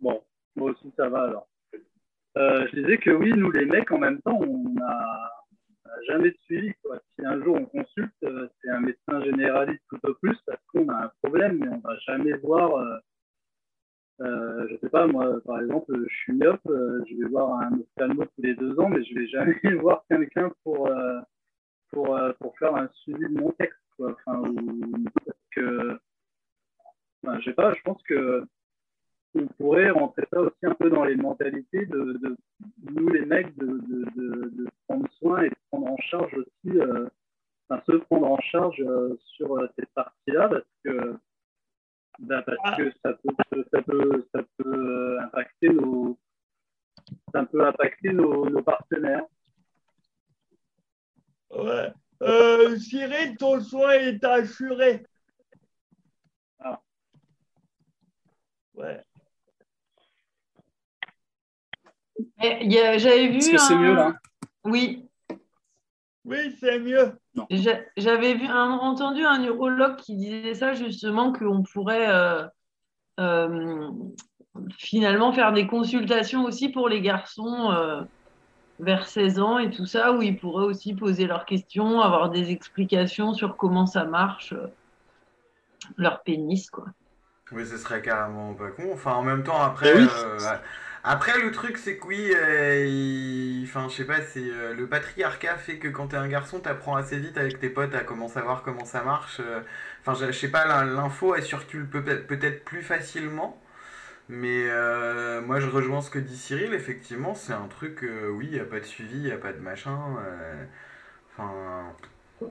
Bon, moi aussi, ça va alors. Euh, je disais que oui, nous, les mecs, en même temps, on a, on a jamais de suivi. Quoi. Si un jour on consulte, c'est un médecin généraliste tout au plus parce qu'on a un problème, mais on va jamais voir. Euh, je sais pas, moi, par exemple, je suis myope, euh, je vais voir un ophtalmo tous les deux ans, mais je vais jamais [LAUGHS] voir quelqu'un pour, euh, pour, euh, pour faire un suivi de mon texte. Ou, que, je sais pas, je pense que on pourrait rentrer ça aussi un peu dans les mentalités de, nous les mecs de, de, prendre soin et de prendre en charge aussi, enfin, se prendre en charge sur cette partie-là parce que bah, parce que ça peut ça peut ça peut euh, impacter nos ça peut impacter nos, nos partenaires. Ouais. Euh, Cyril, ton soin est assuré. Ah. Ouais. Et il y a- J'avais vu. Est-ce que c'est un- mieux là? Oui, Oui, c'est mieux. J'a- J'avais vu un, entendu un neurologue qui disait ça justement qu'on pourrait euh, euh, finalement faire des consultations aussi pour les garçons euh, vers 16 ans et tout ça, où ils pourraient aussi poser leurs questions, avoir des explications sur comment ça marche, euh, leur pénis, quoi. Oui, ce serait carrément pas con. Enfin, en même temps, après, oui. euh, après le truc, c'est que oui, euh, il- enfin, je sais pas, c'est euh, le patriarcat fait que quand t'es un garçon, t'apprends assez vite avec tes potes à comment savoir comment ça marche. euh. Enfin, je je sais pas, l'in- l'info, elle circule peut- peut-être plus facilement. Mais euh, moi, je rejoins ce que dit Cyril. Effectivement, c'est un truc, euh, oui, il n'y a pas de suivi, il n'y a pas de machin. euh, Enfin.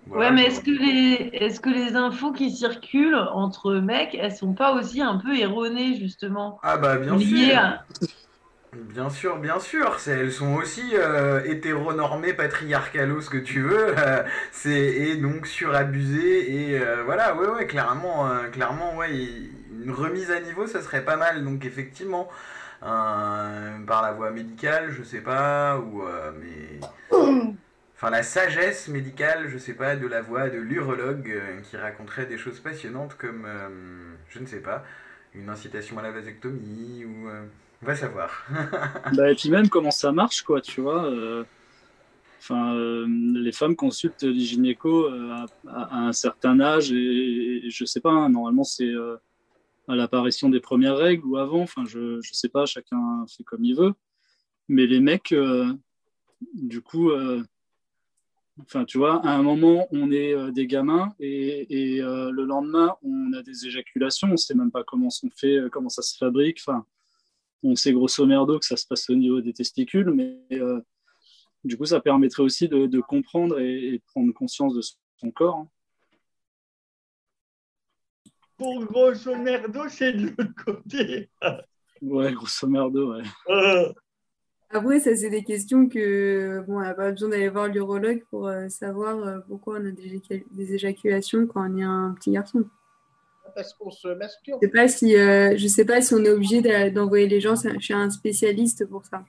voilà, ouais, mais quoi. est-ce que les est-ce que les infos qui circulent entre mecs, elles sont pas aussi un peu erronées justement, Ah bah bien liées sûr. à Bien sûr, bien sûr, elles sont aussi euh, hétéronormées, patriarcalo, ce que tu veux, euh, c'est et donc surabusées et euh, voilà, ouais, ouais, clairement, clairement, ouais, une remise à niveau, ça serait pas mal. Donc effectivement, par la voie médicale, je sais pas, ou mais, enfin la sagesse médicale, je sais pas, de la voix de l'urologue qui raconterait des choses passionnantes comme, je ne sais pas, une incitation à la vasectomie ou on va savoir. [LAUGHS] Bah, et puis même comment ça marche, quoi, tu vois. euh, Enfin, euh, les femmes consultent les gynécos euh, à, un certain âge et, et je sais pas, hein, normalement c'est à l'apparition des premières règles ou avant. Enfin, je, je sais pas, chacun fait comme il veut. Mais les mecs, du coup, enfin, tu vois, à un moment on est des gamins et, le lendemain on a des éjaculations. On sait même pas comment on fait, comment ça se fabrique. Enfin, on sait grosso merdo que ça se passe au niveau des testicules, mais euh, du coup, ça permettrait aussi de, de comprendre et, et de prendre conscience de son corps. hein. Pour grosso merdo, c'est de l'autre côté. Ouais, grosso merdo, ouais. Euh, Après, ça, c'est des questions que, bon, on n'a pas besoin d'aller voir l'urologue pour euh, savoir euh, pourquoi on a des, éjac- des éjaculations quand on est un petit garçon. Parce qu'on se masturbe. Je sais pas si, euh, je sais pas si on est obligé d'envoyer les gens chez un spécialiste pour ça.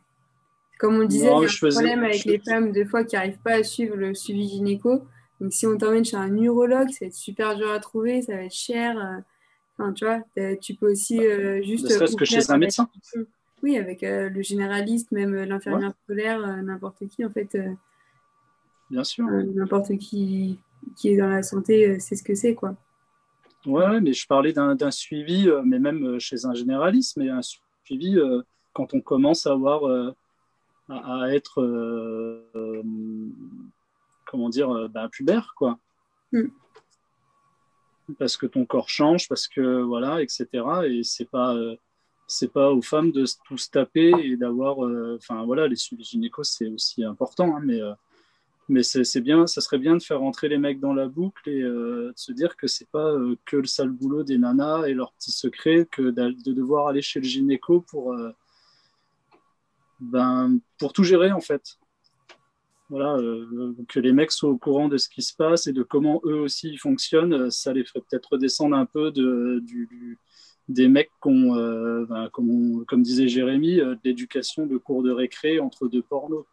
Comme on disait, Non, il y a un faisais- problème avec je- les femmes, des fois, qui n'arrivent pas à suivre le suivi gynéco. Donc, si on t'emmène chez un urologue, ça va être super dur à trouver, ça va être cher. euh, Enfin, tu vois, tu peux aussi euh, juste. Ne serait-ce que chez un médecin. Oui, avec euh, le généraliste, même l'infirmière scolaire, euh, n'importe qui, en fait, euh, Bien sûr. euh, n'importe qui qui est dans la santé, euh, c'est ce que c'est, quoi. Ouais, mais je parlais d'un suivi, euh, mais même euh, chez un généraliste, mais un suivi euh, quand on commence à avoir, à, à être, comment dire, ben, pubère, quoi. Mm. Parce que ton corps change, parce que voilà, etc. Et c'est pas, euh, c'est pas aux femmes de tout se taper et d'avoir, euh, enfin voilà, les suivis gynécos c'est aussi important, hein, mais euh, mais c'est bien, ça serait bien de faire rentrer les mecs dans la boucle et euh, de se dire que c'est pas euh, que le sale boulot des nanas et leurs petits secrets que de devoir aller chez le gynéco pour, euh, ben, pour tout gérer en fait. Voilà, que les mecs soient au courant de ce qui se passe et de comment eux aussi ils fonctionnent, ça les ferait peut-être redescendre un peu de, du, des mecs qu'on, ben, comme, comme disait Jérémy, euh, de l'éducation de cours de récré entre deux pornos.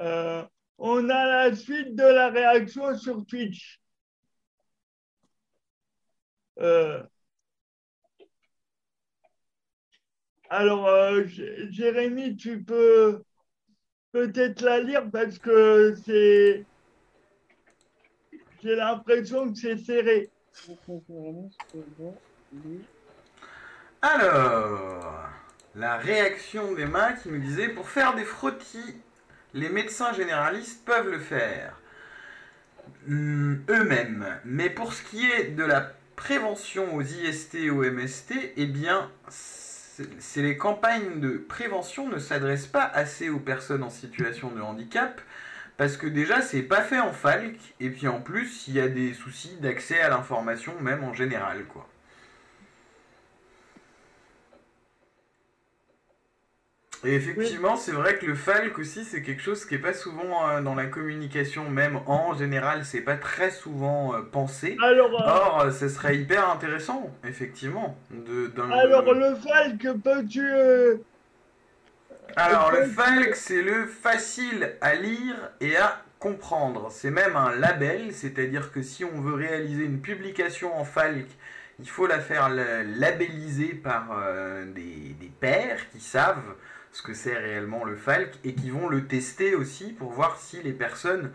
Euh, on a la suite de la réaction sur Twitch. Euh, Alors, euh, Jérémy, tu peux peut-être la lire parce que c'est. J'ai l'impression que c'est serré. Alors, la réaction d'Emma qui nous disait pour faire des frottis, les médecins généralistes peuvent le faire hmm, eux-mêmes. Mais pour ce qui est de la prévention aux IST et aux MST, eh bien, c'est les campagnes de prévention ne s'adressent pas assez aux personnes en situation de handicap. Parce que déjà, c'est pas fait en FALC, et puis en plus, il y a des soucis d'accès à l'information, même en général, quoi. Et effectivement, c'est vrai que le FALC aussi, c'est quelque chose qui est pas souvent euh, dans la communication, même en général, c'est pas très souvent euh, pensé. Alors, euh, Or, euh, ce serait hyper intéressant, effectivement. De, d'un- alors le FALC, peux-tu. Alors, le FALC, c'est le facile à lire et à comprendre. C'est même un label, c'est-à-dire que si on veut réaliser une publication en FALC, il faut la faire la- labelliser par des, des pairs qui savent ce que c'est réellement le FALC et qui vont le tester aussi pour voir si les personnes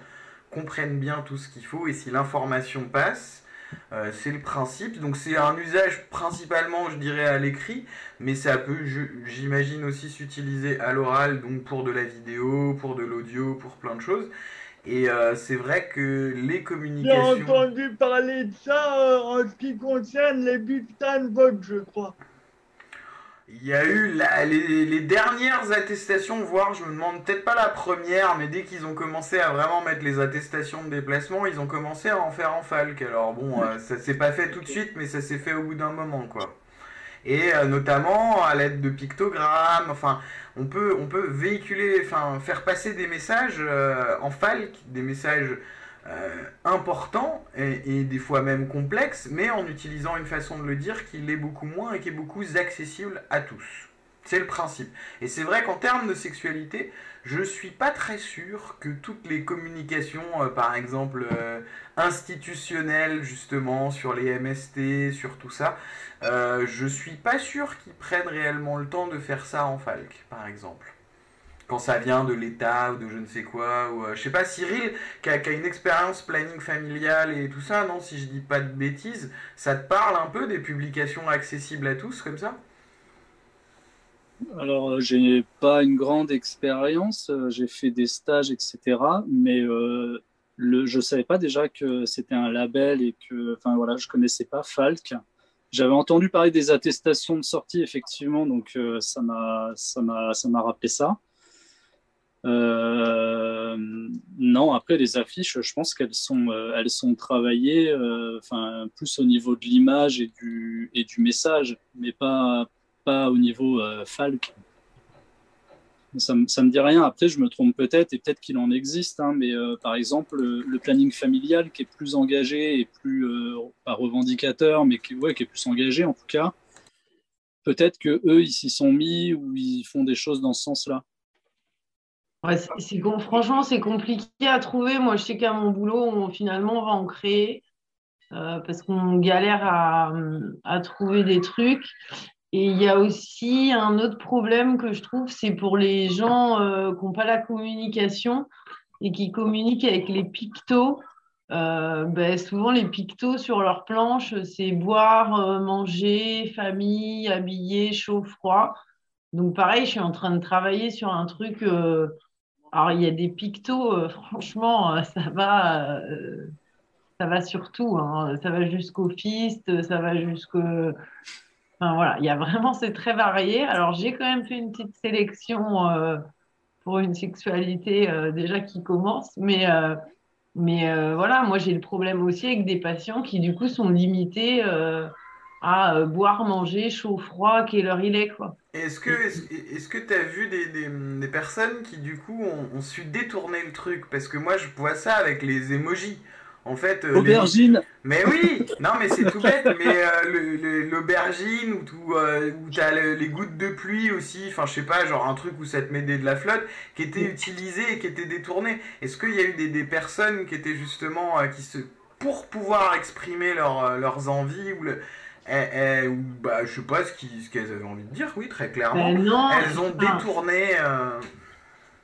comprennent bien tout ce qu'il faut et si l'information passe. Euh, c'est le principe. Donc c'est un usage principalement, je dirais, à l'écrit, mais ça peut, j'imagine, aussi s'utiliser à l'oral, donc pour de la vidéo, pour de l'audio, pour plein de choses. Et euh, c'est vrai que les J'ai communications... entendu parler de ça euh, en ce qui concerne les bulletins de vote, je crois. Il y a eu la- les, les dernières attestations, voire je me demande peut-être pas la première, mais dès qu'ils ont commencé à vraiment mettre les attestations de déplacement, ils ont commencé à en faire en falque. Alors bon, euh, ça s'est pas fait tout de suite, mais ça s'est fait au bout d'un moment, quoi. Et euh, notamment à l'aide de pictogrammes, enfin, on peut, on peut véhiculer, enfin, faire passer des messages euh, en falque, des messages euh, importants et, des fois même complexes, mais en utilisant une façon de le dire qui l'est beaucoup moins et qui est beaucoup accessible à tous. C'est le principe. Et c'est vrai qu'en termes de sexualité, je suis pas très sûr que toutes les communications, euh, par exemple euh, institutionnelles justement sur les MST, sur tout ça, je suis pas sûr qu'ils prennent réellement le temps de faire ça en falque, par exemple. Quand ça vient de l'État ou de je ne sais quoi, ou euh, je sais pas, Cyril, qui a, une expérience planning familial et tout ça, non, si je dis pas de bêtises, ça te parle un peu des publications accessibles à tous comme ça? Alors, euh, j'ai pas une grande expérience, euh, j'ai fait des stages, etc. Mais euh, le, je savais pas déjà que c'était un label et que, enfin voilà, je connaissais pas Falk. J'avais entendu parler des attestations de sortie, effectivement, donc euh, ça m'a rappelé ça. Euh, non, après les affiches, je pense qu'elles sont, euh, elles sont travaillées, euh, enfin plus au niveau de l'image et du et du message, mais pas pas au niveau Falk. Ça, ça me dit rien. Après, je me trompe peut-être et peut-être qu'il en existe, hein, mais par exemple le, planning familial qui est plus engagé et plus pas revendicateur, mais qui ouais, qui est plus engagé en tout cas. Peut-être que eux ils s'y sont mis ou ils font des choses dans ce sens-là. Franchement, c'est compliqué à trouver. Moi, je sais qu'à mon boulot, on- finalement, on va en créer euh, parce qu'on galère à, trouver des trucs. Et il y a aussi un autre problème que je trouve, c'est pour les gens euh, qui n'ont pas la communication et qui communiquent avec les pictos. Euh, ben, souvent, les pictos sur leur planche, c'est boire, manger, famille, habiller, chaud, froid. Donc, pareil, je suis en train de travailler sur un truc. Alors, il y a des pictos, euh, franchement, euh, ça va, euh, ça va sur tout. hein. Ça va jusqu'au fist, ça va jusqu'au. Enfin, voilà, il y a vraiment, c'est très varié. Alors, j'ai quand même fait une petite sélection pour une sexualité déjà qui commence, mais, mais voilà, moi, j'ai le problème aussi avec des patients qui, du coup, sont limités à euh, boire, manger, chaud, froid, quelle heure il est, quoi. Est-ce que est-ce, est-ce que t'as vu des, des, des personnes qui du coup ont, ont su détourner le truc? Parce que moi je vois ça avec les emojis. En fait, euh, les-. Mais oui, non mais c'est tout bête, mais euh, le- le- l'aubergine ou tout, euh, où t'as le- les gouttes de pluie aussi, enfin je sais pas, genre un truc où ça te met des- de la flotte, qui était utilisé et qui était détourné. Est-ce qu'il y a eu des, des personnes qui étaient justement, euh, qui se, pour pouvoir exprimer leur, leurs envies ou le, elles- elles- ou, bah, je sais pas ce qu'elles avaient envie de dire, oui, très clairement. Ben non, elles ont détourné. euh,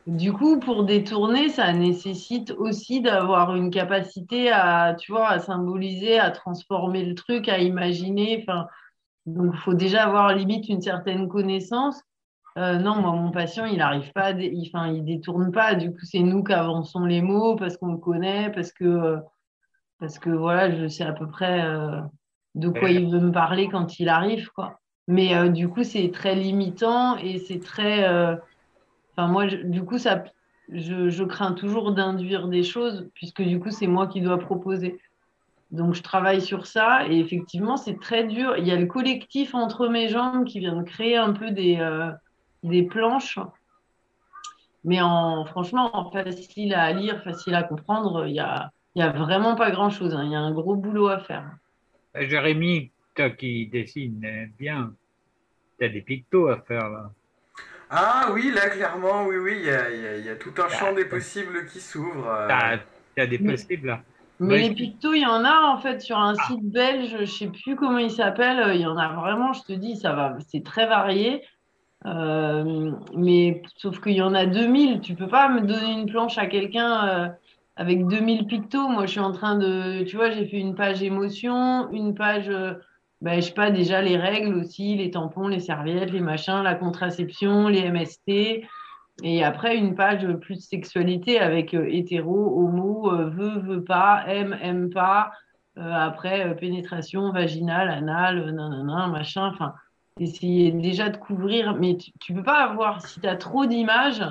Du coup, pour détourner, ça nécessite aussi d'avoir une capacité à, tu vois, à symboliser, à transformer le truc, à imaginer. Enfin, donc, il faut déjà avoir limite une certaine connaissance. Euh, non, moi, mon patient, il n'arrive pas, il, enfin, il détourne pas. Du coup, c'est nous qui avançons les mots parce qu'on le connaît, parce que, euh, parce que voilà, je sais à peu près euh, de quoi Ouais. il veut me parler quand il arrive, quoi. Mais euh, du coup, c'est très limitant et c'est très. euh, Enfin, moi, je- du coup, ça, je, je crains toujours d'induire des choses, puisque du coup, c'est moi qui dois proposer. Donc, je travaille sur ça, et effectivement, c'est très dur. Il y a le collectif Entre mes jambes qui vient de créer un peu des, euh, des planches, mais en, franchement, en facile à lire, facile à comprendre, il y a, y a vraiment pas grand-chose. hein. Il y a un gros boulot à faire. Euh, Jérémy, toi qui dessines bien, tu as des pictos à faire là. Ah oui, là, clairement, oui, oui, il y a, il y a- il y a tout un champ des possibles qui s'ouvre. euh. T'as as des Mais- possibles là. Mais les pictos, il y en a en fait sur un site belge, je sais plus comment il s'appelle. euh, Il y en a vraiment, je te dis, ça va, c'est très varié. Euh, mais sauf qu'il y en a 2000. Tu peux pas me donner une planche à quelqu'un euh, avec 2000 pictos. Moi, je suis en train de, tu vois, j'ai fait une page émotion, une page, euh, ben, je sais pas, déjà les règles aussi, les tampons, les serviettes, les machins, la contraception, les MST. Et après, une page plus de sexualité avec euh, hétéro, homo, euh, veut, veut pas, aime, aime pas. Euh, après, euh, pénétration vaginale, anale, euh, nanana, machin. Enfin, essayer déjà de couvrir. Mais tu, tu peux pas avoir, si tu as trop d'images,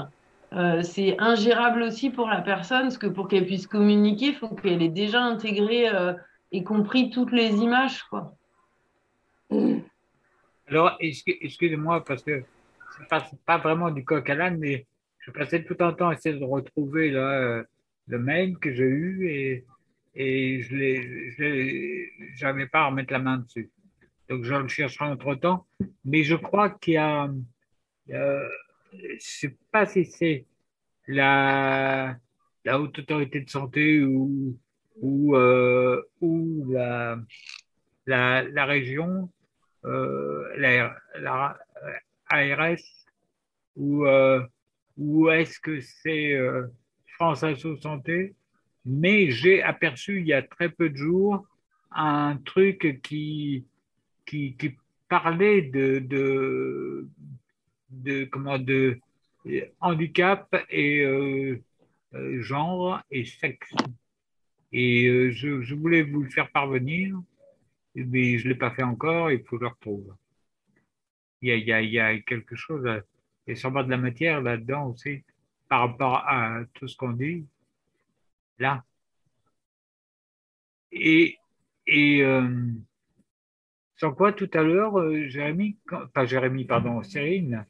euh, c'est ingérable aussi pour la personne, parce que pour qu'elle puisse communiquer, il faut qu'elle ait déjà intégré euh, et compris toutes les images, quoi. Alors, excu- excusez-moi, parce que c'est pas, c'est pas vraiment du coq à l'âne, mais je passais tout un temps à essayer de retrouver là, euh, le mail que j'ai eu et, et je j'avais pas à remettre la main dessus. Donc, je le chercherai entre temps. Mais je crois qu'il y a, euh, je sais pas si c'est la, la haute autorité de santé ou, ou, euh, la, la, région euh, la, ARS ou, euh, ou est-ce que c'est euh, France Asso Santé? Mais j'ai aperçu il y a très peu de jours un truc qui, qui, qui parlait de, de, comment, de euh, handicap et euh, euh, genre et sexe. Et je, voulais vous le faire parvenir mais je ne l'ai pas fait encore, il faut le retrouve. Il y a, il y a, quelque chose, il y a sûrement de la matière là-dedans aussi, par rapport à tout ce qu'on dit, là. Et, et sans quoi tout à l'heure, Jérémy, pas Jérémy, pardon, Cyrine,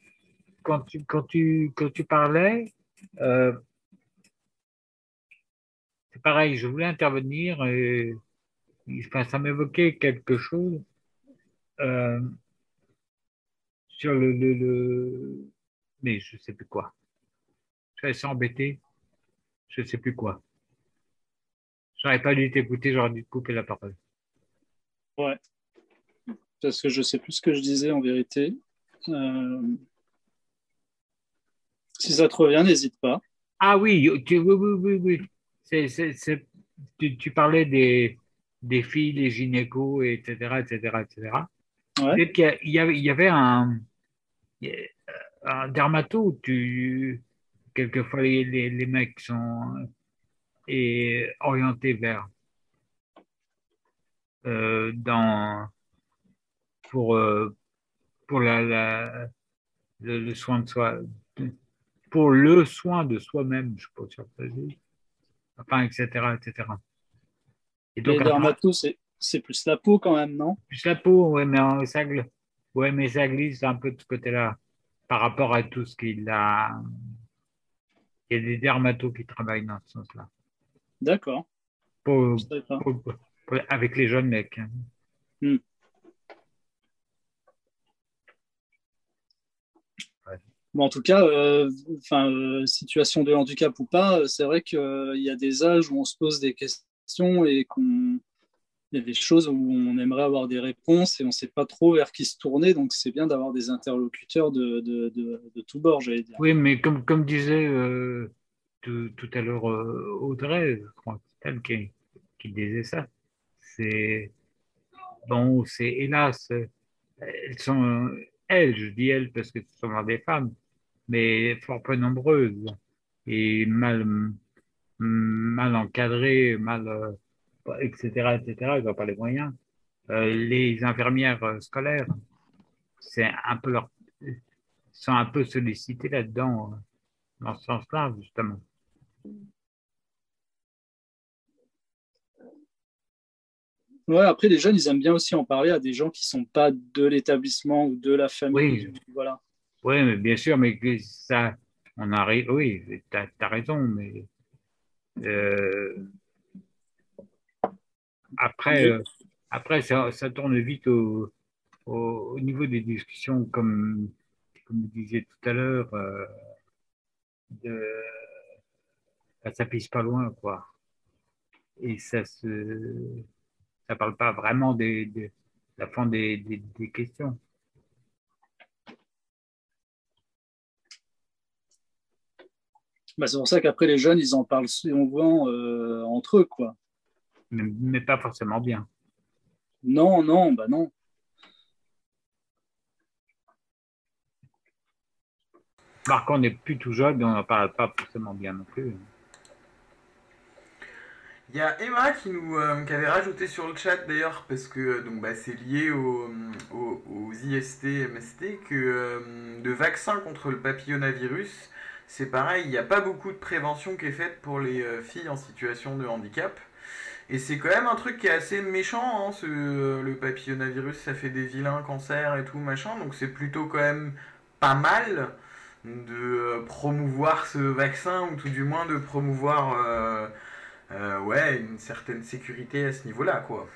quand tu, quand tu, quand tu parlais, euh, c'est pareil, je voulais intervenir et enfin, ça m'évoquait quelque chose euh, sur le, le, le- Mais je sais plus quoi. Je assez embêté. Je sais plus quoi. J'aurais pas dû t'écouter, j'aurais dû te couper la parole. Ouais. Parce que je sais plus ce que je disais en vérité. Euh, Si ça te revient, n'hésite pas. Ah oui, tu- oui, oui, oui, oui. Tu, tu parlais des, des filles, des gynécos, etc., etc., etc. Ouais. Peut-être qu'il y a- il y avait, il y avait un, un dermato où tu, quelquefois les, les, les mecs sont et orientés vers euh, dans pour euh, pour la, la le, le soin de soi pour le soin de soi-même je sûr que ça se dit. enfin etc etc et Les donc dermatos, c'est c'est plus la peau quand même, non? Plus la peau ouais mais ça ouais mais ça glisse un peu de ce côté-là par rapport à tout ce qu'il a il y a des dermatos qui travaillent dans ce sens-là D'accord. pour, pas. avec les jeunes mecs hein. Bon, en tout cas, euh, enfin, euh, situation de handicap ou pas, euh, c'est vrai qu'il y a des âges où on se pose des questions et qu'on y a des choses où on aimerait avoir des réponses et on ne sait pas trop vers qui se tourner. Donc, c'est bien d'avoir des interlocuteurs de, de, de, j'allais dire. Oui, mais comme, comme disait euh, tout, tout à l'heure euh, Audrey, je crois elle qui, qui disait ça. C'est bon, c'est hélas, elles je dis elles parce que ce sont des femmes, mais fort peu nombreuses et mal mal encadrées, mal euh, etc., etc., ils n'ont pas les moyens. Euh, les infirmières euh, scolaires, c'est un peu leur, sont un peu sollicitées là-dedans, dans ce sens-là, justement. Ouais, après, les jeunes, ils aiment bien aussi en parler à des gens qui sont pas de l'établissement ou de la famille. Oui. Voilà. Oui, mais bien sûr, mais ça, on arrive, oui, tu as, raison, mais euh, après, euh, après ça, ça, tourne vite au, au, au, niveau des discussions, comme, comme vous disiez tout à l'heure, euh, de, ça pisse pas loin, quoi. Et ça se, ça parle pas vraiment des, des la fin des, des, des questions. Bah, c'est pour ça qu'après les jeunes, ils en parlent souvent euh, entre eux, quoi. Mais, mais, pas forcément bien. Non, non, bah non. Par contre, on n'est plus tout jeune, on n'en parle pas forcément bien non plus. Il y a Emma qui nous euh, qui avait rajouté sur le chat d'ailleurs parce que donc bah, c'est lié au, au, aux IST MST que euh, le vaccin contre le papillomavirus c'est pareil, il n'y a pas beaucoup de prévention qui est faite pour les euh, filles en situation de handicap. Et c'est quand même un truc qui est assez méchant, hein, ce, le papillomavirus, ça fait des vilains cancers et tout, machin, donc c'est plutôt quand même pas mal de euh, promouvoir ce vaccin, ou tout du moins de promouvoir euh, euh, une certaine sécurité à ce niveau-là, quoi.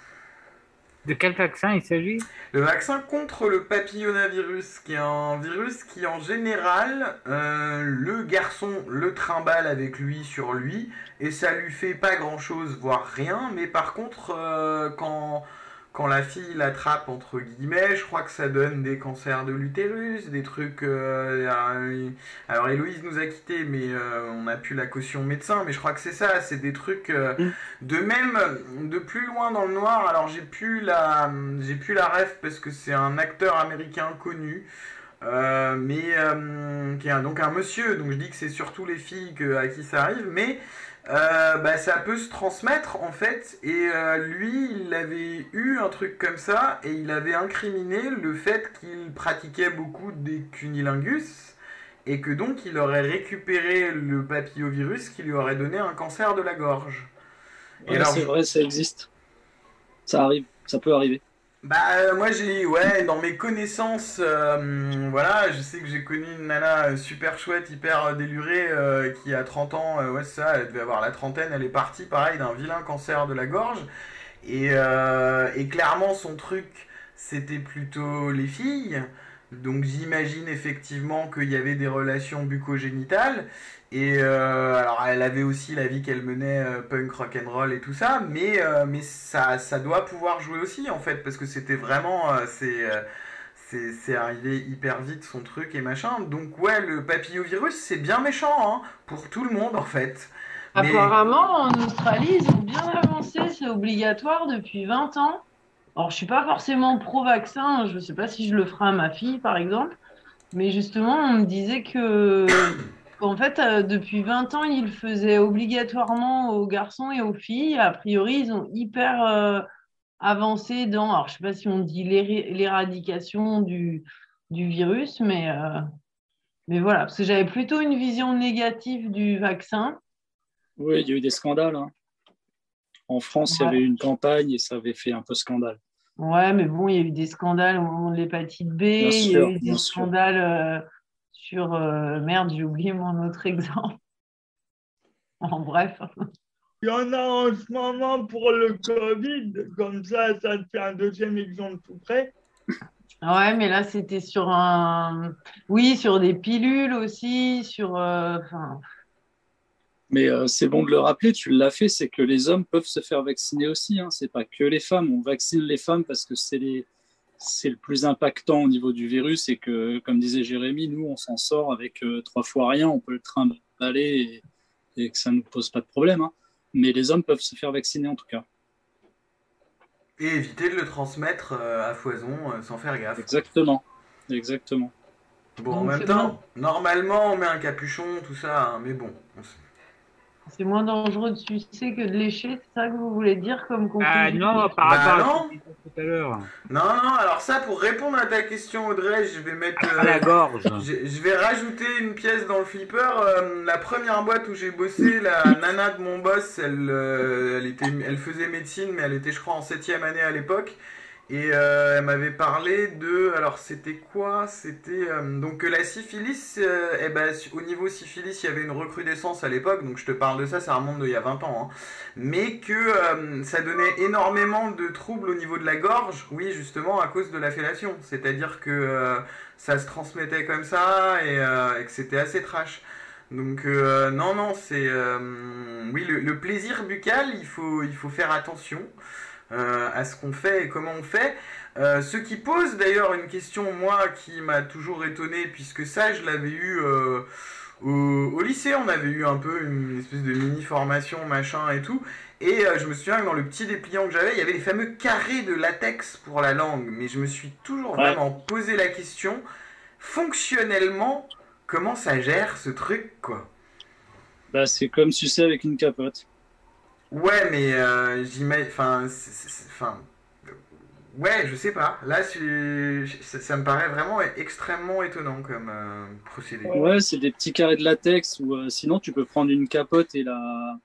De quel vaccin il s'agit? Le vaccin contre le papillomavirus, qui est un virus qui en général, euh, le garçon le trimballe avec lui sur lui, et ça lui fait pas grand-chose, voire rien, mais par contre, euh, quand, quand la fille l'attrape, entre guillemets, je crois que ça donne des cancers de l'utérus, des trucs... Euh, alors Héloïse nous a quittés, mais euh, on a pu la caution médecin, mais je crois que c'est ça, c'est des trucs euh, de même, de plus loin dans le noir, alors j'ai plus la, j'ai plus la ref parce que c'est un acteur américain connu, mais qui est donc un monsieur, donc je dis que c'est surtout les filles que, à qui ça arrive, mais euh, bah, ça peut se transmettre en fait. Et euh, lui, il avait eu un truc comme ça et il avait incriminé le fait qu'il pratiquait beaucoup des cunilingus et que donc il aurait récupéré le papillovirus qui lui aurait donné un cancer de la gorge. Ouais, c'est vrai, ça existe. Ça arrive, ça peut arriver. Bah euh, moi j'ai ouais dans mes connaissances euh, voilà je sais que j'ai connu une nana super chouette hyper délurée euh, qui a 30 ans ouais ça elle devait avoir la trentaine elle est partie pareil d'un vilain cancer de la gorge. Et, et clairement son truc c'était plutôt les filles. Donc j'imagine effectivement qu'il y avait des relations bucogénitales et euh, alors elle avait aussi la vie qu'elle menait euh, punk rock'n'roll et tout ça, mais euh, mais ça ça doit pouvoir jouer aussi en fait parce que c'était vraiment c'est c'est arrivé hyper vite son truc et machin. Donc ouais le papillovirus c'est bien méchant hein, pour tout le monde en fait. Apparemment en Australie ils ont bien avancé, c'est obligatoire depuis 20 ans. Alors, je suis pas forcément pro-vaccin, je ne sais pas si je le ferai à ma fille, par exemple, mais justement, on me disait que, qu'en fait, euh, depuis 20 ans, ils le faisaient obligatoirement aux garçons et aux filles. A priori, ils ont hyper euh, avancé dans, alors je ne sais pas si on dit l'éradication du, du virus, mais, euh, mais voilà, parce que j'avais plutôt une vision négative du vaccin. Oui, il y a eu des scandales. Hein. En France, ouais. il y avait une campagne et ça avait fait un peu scandale. Ouais, mais bon, il y a eu des scandales au moment de l'hépatite B, il y a eu des scandales sur. Euh, merde, j'ai oublié mon autre [LAUGHS] exemple. En bref. Il y en a en ce moment pour le Covid, comme ça, ça te fait un deuxième exemple tout près. Ouais, mais là, c'était sur un. Oui, sur des pilules aussi, sur. Euh, Mais euh, c'est bon de le rappeler, tu l'as fait, c'est que les hommes peuvent se faire vacciner aussi. Hein. C'est pas que les femmes. On vaccine les femmes parce que c'est les, c'est le plus impactant au niveau du virus et que, comme disait Jérémy, nous, on s'en sort avec euh, trois fois rien. On peut le trimballer et, et que ça ne nous pose pas de problème. hein. Mais les hommes peuvent se faire vacciner en tout cas. Et éviter de le transmettre euh, à foison euh, sans faire gaffe. Exactement. Exactement. Bon, en même temps, normalement, on met un capuchon, tout ça, hein, mais bon. on C'est moins dangereux de sucer que de lécher, c'est ça que vous voulez dire comme conclusion Ah non, par Bah rapport à non. ce que tu disais tout à l'heure. Non, non, alors ça, pour répondre à ta question, Audrey, je vais mettre. À la euh, gorge. Je je vais rajouter une pièce dans le flipper. Euh, la première boîte où j'ai bossé, la nana de mon boss, elle, euh, elle, était, elle faisait médecine, mais elle était, je crois, en septième année à l'époque. Et euh, elle m'avait parlé de. Alors, c'était quoi? C'était. euh, donc, que la syphilis, euh, eh ben, au niveau syphilis, il y avait une recrudescence à l'époque. Donc, je te parle de ça, ça remonte d'il y a 20 ans. hein. Mais que euh, ça donnait énormément de troubles au niveau de la gorge. Oui, justement, à cause de la fellation. C'est-à-dire que. euh, ça se transmettait comme ça et, euh, que c'était assez trash. Donc euh, non, non, c'est... euh, oui, le, le plaisir buccal, il faut, il faut faire attention euh, à ce qu'on fait et comment on fait. Euh, ce qui pose d'ailleurs une question, moi, qui m'a toujours étonné, puisque ça, je l'avais eu euh, au, au lycée, on avait eu un peu une espèce de mini-formation, machin et tout. Et je me souviens que dans le petit dépliant que j'avais, il y avait les fameux carrés de latex pour la langue. Mais je me suis toujours Ouais. vraiment posé la question, fonctionnellement, comment ça gère ce truc, quoi? Bah, c'est comme sucer avec une capote. Ouais, mais euh, j'imagine... Enfin, Ouais, je sais pas. Là, ça, ça me paraît vraiment extrêmement étonnant comme euh, procédé. Ouais, c'est des petits carrés de latex ou euh, sinon tu peux prendre une capote et la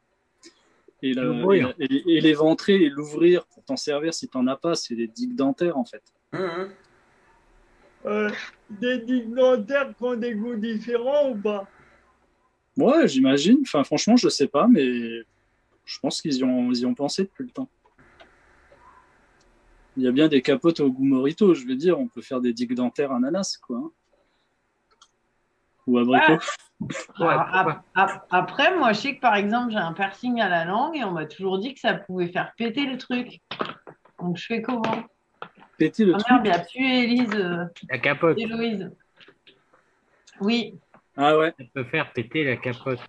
et, la, et, et- l'éventrer l'ouvrir pour t'en servir si t'en as pas. C'est des digues dentaires en fait. Mhm. Euh, des digues dentaires qui ont des goûts différents ou pas? Ouais, j'imagine. Enfin, franchement, je sais pas, mais je pense qu'ils y ont, ils y ont pensé depuis le temps. Il y a bien des capotes au goût morito, je veux dire. On peut faire des digues dentaires ananas, quoi. Ou abricot. Ap- après, moi, je sais que par exemple, j'ai un piercing à la langue et on m'a toujours dit que ça pouvait faire péter le truc. Donc, je fais comment? Péter le Ah truc. merde, il a tué Élise, euh, La capote. Héloïse. Oui, Ah ouais. Ça peut faire péter la capote.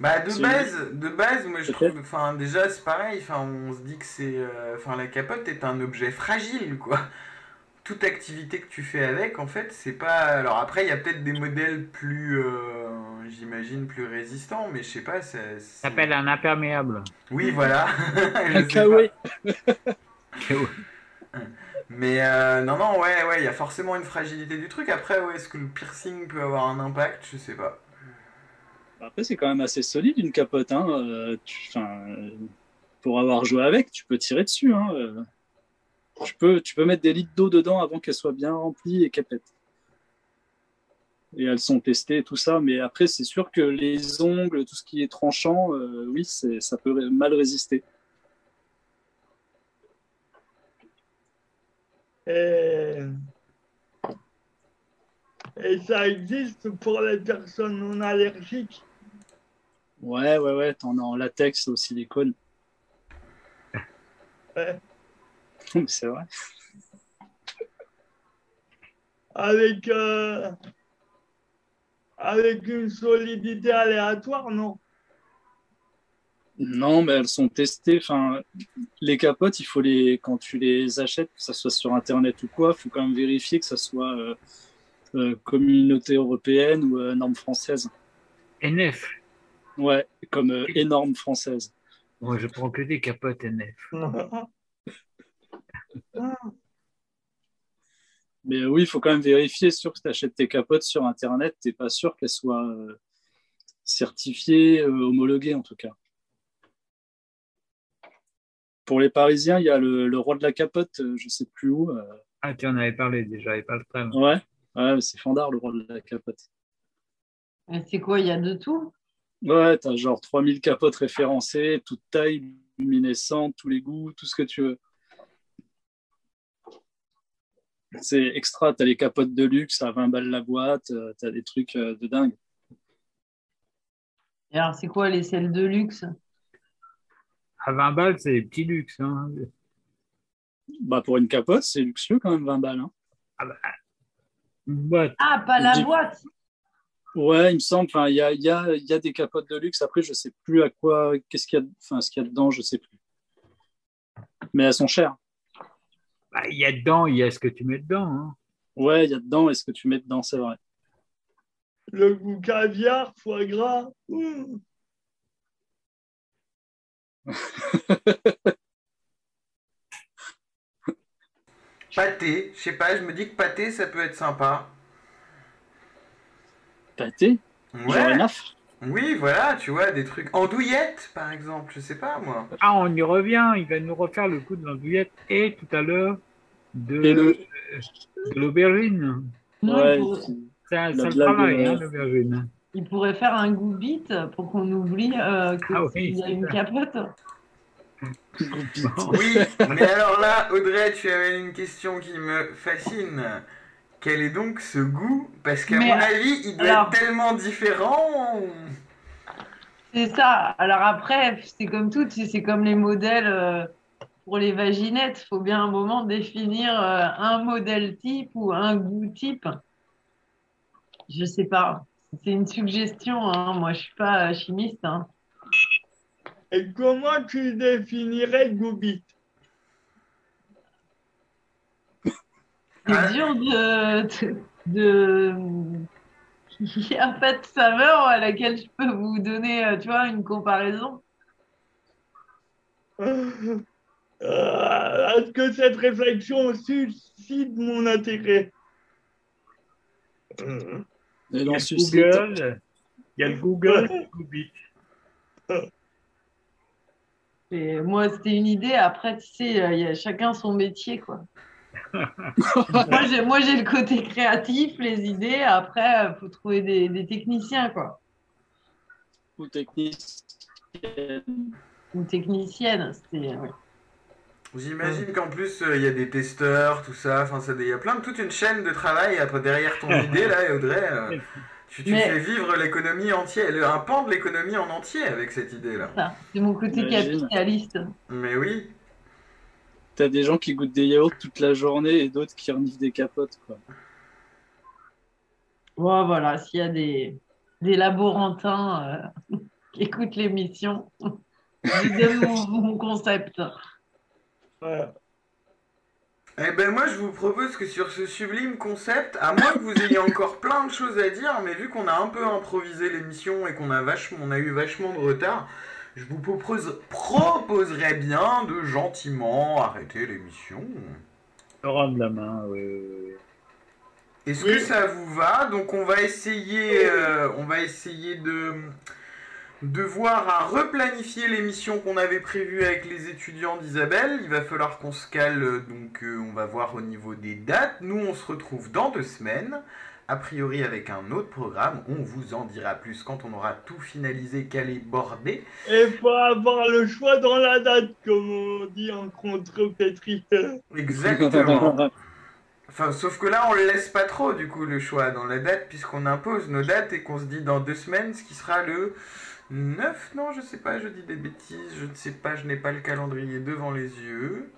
Bah de base, de base, moi je trouve, enfin déjà c'est pareil, enfin on se dit que c'est, euh, enfin la capote est un objet fragile quoi. Toute activité que tu fais avec, en fait, c'est pas. Alors après, il y a peut-être des modèles plus, euh, j'imagine, plus résistants, mais je sais pas. Ça s'appelle un imperméable. Oui, voilà. [LAUGHS] Un kawaii. pas. Mais euh, non, non, ouais, ouais, il y a forcément une fragilité du truc. Après, ouais, est-ce que le piercing peut avoir un impact? Je sais pas. Après, c'est quand même assez solide une capote. Hein. Euh, euh, pour avoir joué avec, tu peux tirer dessus. Hein. Euh, Tu, peux, tu peux mettre des litres d'eau dedans avant qu'elle soit bien remplie et qu'elle pète. Et elles sont testées tout ça. Mais après, c'est sûr que les ongles, tout ce qui est tranchant, oui, ça peut mal résister. Et ça existe pour les personnes non allergiques. Ouais, ouais, ouais. T'en as en latex, au silicone. Ouais. [LAUGHS] c'est vrai. Avec, euh, avec une solidité aléatoire, non? Non, mais elles sont testées. Enfin, les capotes, il faut les quand tu les achètes, que ça soit sur internet ou quoi, il faut quand même vérifier que ça soit euh, euh, communauté européenne ou euh, norme française. NF. Ouais, comme euh, énorme française. Moi, je prends que des capotes NF. [LAUGHS] Mais euh, oui, il faut quand même vérifier sûr que tu achètes tes capotes sur internet, t'es pas sûr qu'elles soient euh, certifiées, euh, homologuées en tout cas. Pour les Parisiens, il y a le, le roi de la capote, je sais plus où. euh, Ah, tu en avais parlé déjà, et pas le. Ouais, ouais c'est Fandard, le roi de la capote. Et c'est quoi, il y a de tout? Ouais, t'as genre 3000 capotes référencées, toute taille, luminescente, tous les goûts, tout ce que tu veux. C'est extra, t'as les capotes de luxe à 20 balles la boîte, euh, t'as des trucs euh, de dingue. Et alors, c'est quoi les selles de luxe? À 20 balles, c'est des petits luxes. Hein. Bah, pour une capote, c'est luxueux quand même, 20 balles. hein. Une boîte. Ah, pas la boîte Ouais, il me semble. Enfin, il y a, il y, a, il y a des capotes de luxe. Après, je sais plus à quoi, qu'est-ce qu'il y a, enfin, ce qu'il y a dedans, je sais plus. Mais elles sont chères. Bah, Il y a dedans, il y a ce que tu mets dedans. hein. Ouais, il y a dedans. Et ce que tu mets dedans, c'est vrai. Le goût caviar, foie gras. mmh. Pâté, je sais pas, je me dis que pâté, ça peut être sympa. Pâté Genre Ouais. Enaf Oui, voilà, tu vois, des trucs. Andouillettes, par exemple, je sais pas moi. Ah, on y revient. Il va nous refaire le coup de l'andouillette et tout à l'heure de, le- de l'aubergine. Ouais, C'est un sale travail, hein, l'aubergine. il pourrait faire un goût bite pour qu'on oublie euh, qu'il Ah oui, y a c'est une ça. capote. Oui, mais alors là, Audrey, tu avais une question qui me fascine. Quel est donc ce goût? Parce qu'à mon avis, il doit alors- être tellement différent. C'est ça. Alors après, c'est comme tout, c'est comme les modèles euh, pour les vaginettes. Il faut bien un moment définir euh, un modèle type ou un goût type. Je sais pas. C'est une suggestion. hein. Moi, je suis pas euh, chimiste. hein. Et comment tu définirais Goubit C'est dur de, de, de- Il n'y a pas de saveur à laquelle je peux vous donner, euh, tu vois, une comparaison. [LAUGHS] Euh, Est-ce que cette réflexion suscite mon intérêt? Euh, Il y a Google? Il y a le Google? Google. Et moi, c'était une idée. Après, tu sais, euh, il y a chacun son métier, quoi. [LAUGHS] moi, j'ai, moi, j'ai le côté créatif, les idées. Après, il faut trouver des, des techniciens, quoi. ou technique. Ou techniciennes. C'était, ouais. J'imagine qu'en plus, euh, il y a des testeurs, tout ça. Enfin, il y a plein de toute une chaîne de travail après derrière ton [LAUGHS] idée, là, et Audrey. euh, tu tu Mais- fais vivre l'économie entière, le- un pan de l'économie en entier avec cette idée-là. C'est mon côté capitaliste. Mais oui. T'as des gens qui goûtent des yaourts toute la journée et d'autres qui reniflent des capotes. Quoi. Bon, voilà, s'il y a des, des laborantins euh, [LAUGHS] qui écoutent l'émission, [LAUGHS] je donne mon, mon concept. voilà. Eh ben moi je vous propose que sur ce sublime concept, à moins que vous ayez encore [LAUGHS] plein de choses à dire, mais vu qu'on a un peu improvisé l'émission et qu'on a vachement, on a eu vachement de retard, je vous propose, proposerais bien de gentiment arrêter l'émission. Rendre la main, oui, oui, oui. Est-ce Oui. que ça vous va? Donc on va essayer, euh, on va essayer de de voir à replanifier l'émission qu'on avait prévue avec les étudiants d'Isabelle. Il va falloir qu'on se cale, euh, donc euh, on va voir au niveau des dates. Nous, on se retrouve dans deux semaines, a priori avec un autre programme. On vous en dira plus quand on aura tout finalisé, calé, bordé. Et il faut avoir le choix dans la date, comme on dit en contre-pétri. Exactement. Enfin, sauf que là, on le laisse pas trop, du coup, le choix dans la date, puisqu'on impose nos dates et qu'on se dit dans deux semaines, ce qui sera le 9, non, je sais pas, je dis des bêtises, je ne sais pas, je n'ai pas le calendrier devant les yeux.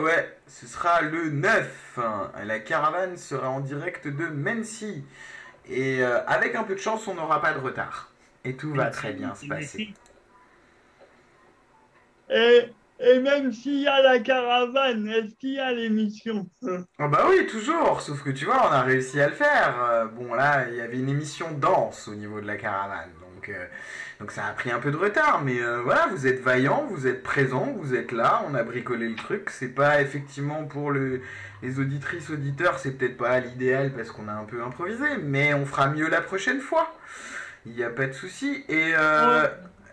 Ouais, ce sera le 9. La caravane sera en direct de Mency. Et euh, avec un peu de chance, on n'aura pas de retard. Et tout va très bien se passer. Et, et même s'il y a la caravane, est-ce qu'il y a l'émission? Ah bah oui, toujours, sauf que tu vois, on a réussi à le faire. Euh, bon là, il y avait une émission danse au niveau de la caravane, donc, euh, donc ça a pris un peu de retard, mais euh, voilà, vous êtes vaillants, vous êtes présents, vous êtes là, on a bricolé le truc. C'est pas effectivement pour le, les auditrices, auditeurs, c'est peut-être pas l'idéal parce qu'on a un peu improvisé, mais on fera mieux la prochaine fois. Il n'y a pas de souci. Et, euh,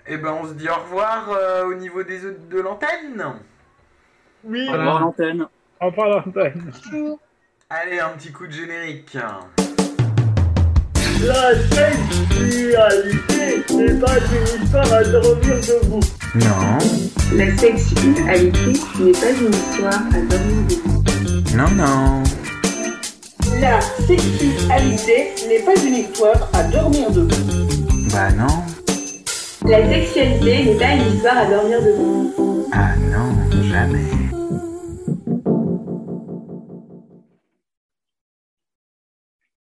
et ben on se dit au revoir euh, au niveau des, de l'antenne. Oui, Au revoir l'antenne. On parle l'antenne. Allez, un petit coup de générique. La sexualité n'est pas une histoire à dormir debout. Non. La sexualité n'est pas une histoire à dormir debout. Non, non. La sexualité n'est pas une histoire à dormir debout. Bah non. La sexualité n'est pas une histoire à dormir debout. Ah non, jamais.